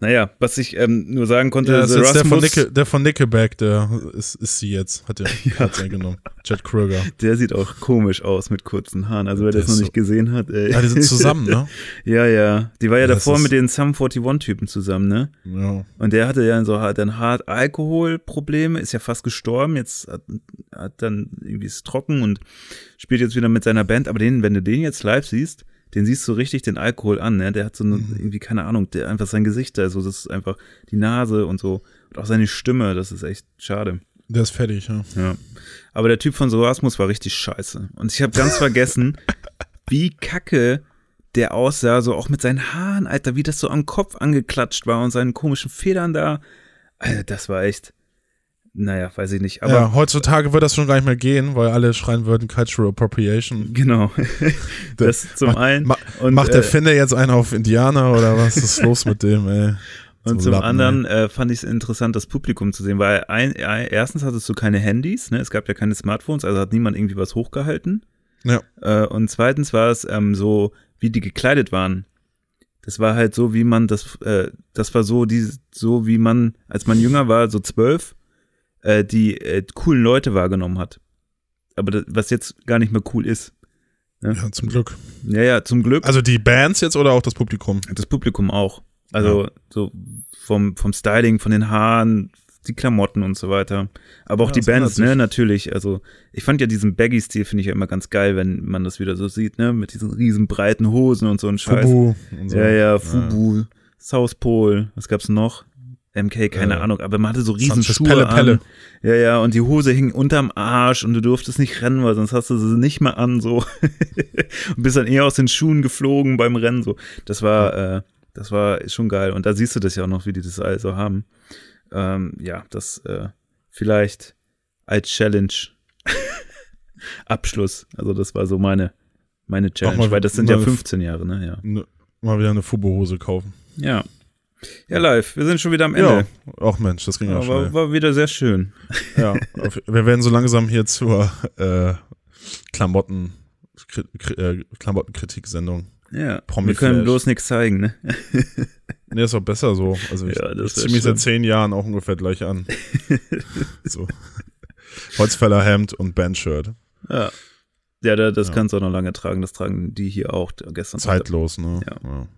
S2: naja, was ich ähm, nur sagen konnte,
S1: Ja, jetzt der von,
S2: Rasmus,
S1: Nickel, der von Nickelback, der ist, ist sie jetzt, hat der
S2: Ja.
S1: eingenommen. Jet Kruger.
S2: der sieht auch komisch aus mit kurzen Haaren. Also, wer
S1: Der
S2: das noch
S1: ist
S2: nicht gesehen hat, ey.
S1: Ja, die sind zusammen, ne?
S2: ja, ja. Die war ja
S1: Das
S2: davor mit den Sum 41-Typen zusammen, ne?
S1: Ja.
S2: Und der hatte ja so hat dann hart Alkoholprobleme, ist ja fast gestorben, jetzt hat, hat dann irgendwie ist trocken und spielt jetzt wieder mit seiner Band, aber den, wenn du den jetzt live siehst, den siehst du richtig den Alkohol an, ne? Der hat so eine,
S1: Mhm.
S2: irgendwie, keine Ahnung, der einfach sein Gesicht da, so, das ist einfach die Nase und so. Und auch seine Stimme, das ist echt schade.
S1: Der ist fertig, ja.
S2: Ja. Aber der Typ von Soasmus war richtig scheiße. Und ich habe ganz vergessen, wie kacke der aussah, so auch mit seinen Haaren, Alter, wie das so am Kopf angeklatscht war und seinen komischen Federn da. Alter, das war echt, naja, weiß ich nicht. Aber
S1: ja, heutzutage wird das schon gar nicht mehr gehen, weil alle schreien würden Cultural Appropriation.
S2: genau. das zum einen.
S1: Ma
S2: und,
S1: Macht der
S2: äh,
S1: Finne jetzt einen auf Indianer oder was ist los mit dem, ey?
S2: Und
S1: So
S2: zum
S1: Lappen,
S2: anderen äh, fand ich es interessant, das Publikum zu sehen, weil ein, ein, erstens hattest du keine Handys, ne? es gab ja keine Smartphones, also hat niemand irgendwie was hochgehalten.
S1: Ja.
S2: Äh, und zweitens war es ähm, so, wie die gekleidet waren. Das war halt so, wie man das, äh, das war so, die, so wie man, als man jünger war, so zwölf, äh, die äh, coolen Leute wahrgenommen hat. Aber das, was jetzt gar nicht mehr cool ist.
S1: Ja, zum Glück.
S2: Ja, ja, zum Glück.
S1: Also die Bands jetzt oder auch das Publikum?
S2: Das Publikum auch. Also so vom, vom Styling, von den Haaren, die Klamotten und so weiter. Aber auch
S1: Ja,
S2: die Bands, ne, natürlich. Also ich fand ja diesen Baggy-Stil, finde ich ja immer ganz geil, wenn man das wieder so sieht, ne? Mit diesen riesen breiten Hosen und so ein Scheiß.
S1: Fubu und so.
S2: Ja, ja, Fubu, South Pole, was gab's noch? MK, keine
S1: Äh,
S2: Ahnung, aber man hatte so riesen Schuhe
S1: Pelle
S2: an.
S1: Pelle.
S2: Ja, ja, und die Hose hing unterm Arsch und du durftest nicht rennen, weil sonst hast du sie nicht mehr an, so. und bist dann eher aus den Schuhen geflogen beim Rennen, so. Das war, äh, das war schon geil. Und da siehst du das ja auch noch, wie die das also haben. Ähm, ja, das äh, vielleicht als Challenge Abschluss. Also das war so meine, meine Challenge,
S1: mal-
S2: weil das sind ja 15 Jahre, ne? Ja.
S1: Ne, Mal wieder eine Fubu-Hose kaufen.
S2: Ja. Ja, live. Wir sind schon wieder am Ende.
S1: Ja, Mensch, das ging ja
S2: Aber
S1: schnell.
S2: war wieder sehr schön.
S1: Ja, wir werden so langsam hier zur äh, Klamotten, Kri- äh, Klamottenkritik-Sendung.
S2: Ja.
S1: Promi
S2: wir können
S1: Flash.
S2: bloß nichts zeigen, ne?
S1: Nee, ist auch besser so. Also ich,
S2: Ja, das
S1: ich ziehe mich seit zehn Jahren auch ungefähr gleich an. so. Holzfällerhemd und Bandshirt.
S2: Ja. Ja, da, das
S1: Ja.
S2: kannst du auch noch lange tragen. Das tragen die hier auch gestern.
S1: Zeitlos, ne?
S2: Ja.
S1: ja.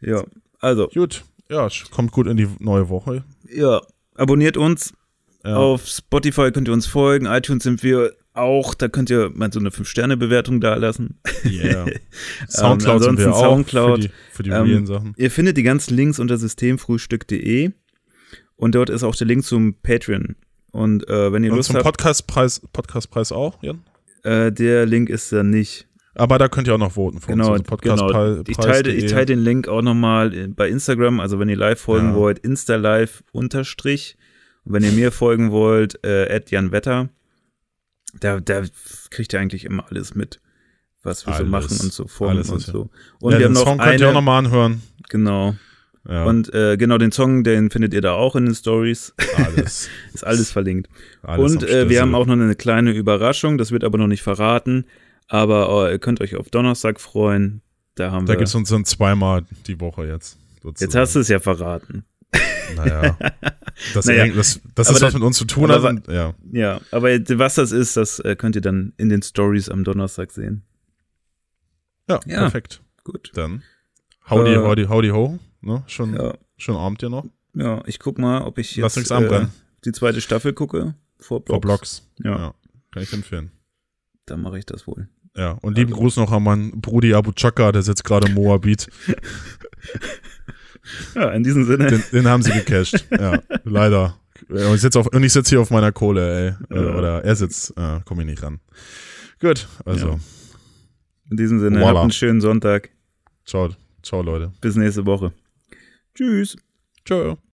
S2: Ja. Also,
S1: Gut. Ja, kommt gut in die neue Woche.
S2: ja. Abonniert uns.
S1: Ja.
S2: Auf Spotify könnt ihr uns folgen. iTunes sind wir auch. Da könnt ihr mal so eine 5-Sterne-Bewertung da lassen.
S1: Yeah. Soundcloud sind wir
S2: ansonsten
S1: auch
S2: Soundcloud,
S1: für die, für die
S2: ähm,
S1: Sachen.
S2: Ihr findet die ganzen Links unter systemfrühstück.de. Und dort ist auch der Link zum Patreon. Und äh, wenn ihr
S1: Und
S2: Lust
S1: zum
S2: habt,
S1: Podcastpreis Podcastpreis auch, Jan?
S2: äh, der Link ist da nicht.
S1: Aber da könnt ihr auch noch voten für
S2: Genau,
S1: uns. Also
S2: genau.
S1: Podcastpreis-
S2: Ich teile, ich teile den Link auch nochmal bei Instagram. Also wenn ihr live folgen
S1: Ja.
S2: wollt, Insta-Live unterstrich. Und wenn ihr mir folgen wollt, äh, Jan Wetter. Da, da kriegt ihr eigentlich immer alles mit, was wir so
S1: Alles.
S2: machen und so Formen und so. Und
S1: ja,
S2: wir haben
S1: den
S2: noch
S1: Song könnt ihr auch
S2: eine,
S1: nochmal anhören.
S2: genau.
S1: Ja,
S2: Und äh, genau den Song, den findet ihr da auch in den Stories.
S1: alles.
S2: Ist alles verlinkt.
S1: alles
S2: und äh, wir haben auch noch eine kleine Überraschung, das wird aber noch nicht verraten. Aber äh, ihr könnt euch auf Donnerstag freuen. Da haben
S1: Da
S2: wir.
S1: gibt es uns dann zweimal die Woche jetzt. Sozusagen.
S2: Jetzt hast du es ja verraten.
S1: Naja. Das,
S2: Naja,
S1: das, das ist, was
S2: da-
S1: mit uns zu tun
S2: aber
S1: hat. Und, ja.
S2: Ja, aber was das ist, das äh, könnt ihr dann in den Stories am Donnerstag sehen.
S1: Ja,
S2: Ja.
S1: perfekt.
S2: Gut.
S1: Dann. Howdy,
S2: Äh,
S1: howdy, howdy, ho. Ne? Schon,
S2: Ja,
S1: schon Abend ja noch.
S2: ja ich guck mal, ob ich jetzt
S1: anbrennen.
S2: die zweite Staffel gucke. Vor Blocks.
S1: Vor Blogs.
S2: Ja,
S1: Kann ich empfehlen.
S2: dann mache ich das wohl.
S1: Ja. Und lieben
S2: Also-
S1: Gruß noch an meinen Brudi Abu Chaka, der sitzt gerade im Moabit.
S2: Ja, in diesem Sinne.
S1: Den, den haben sie gecasht. ja, leider. Und ich sitze sitz hier auf meiner Kohle, ey. Ja. Oder er sitzt, äh, komme ich nicht ran. Gut, also. Ja.
S2: In diesem Sinne, Voila. habt einen schönen Sonntag.
S1: Ciao, ciao, Leute.
S2: Bis nächste Woche. Tschüss.
S1: Ciao.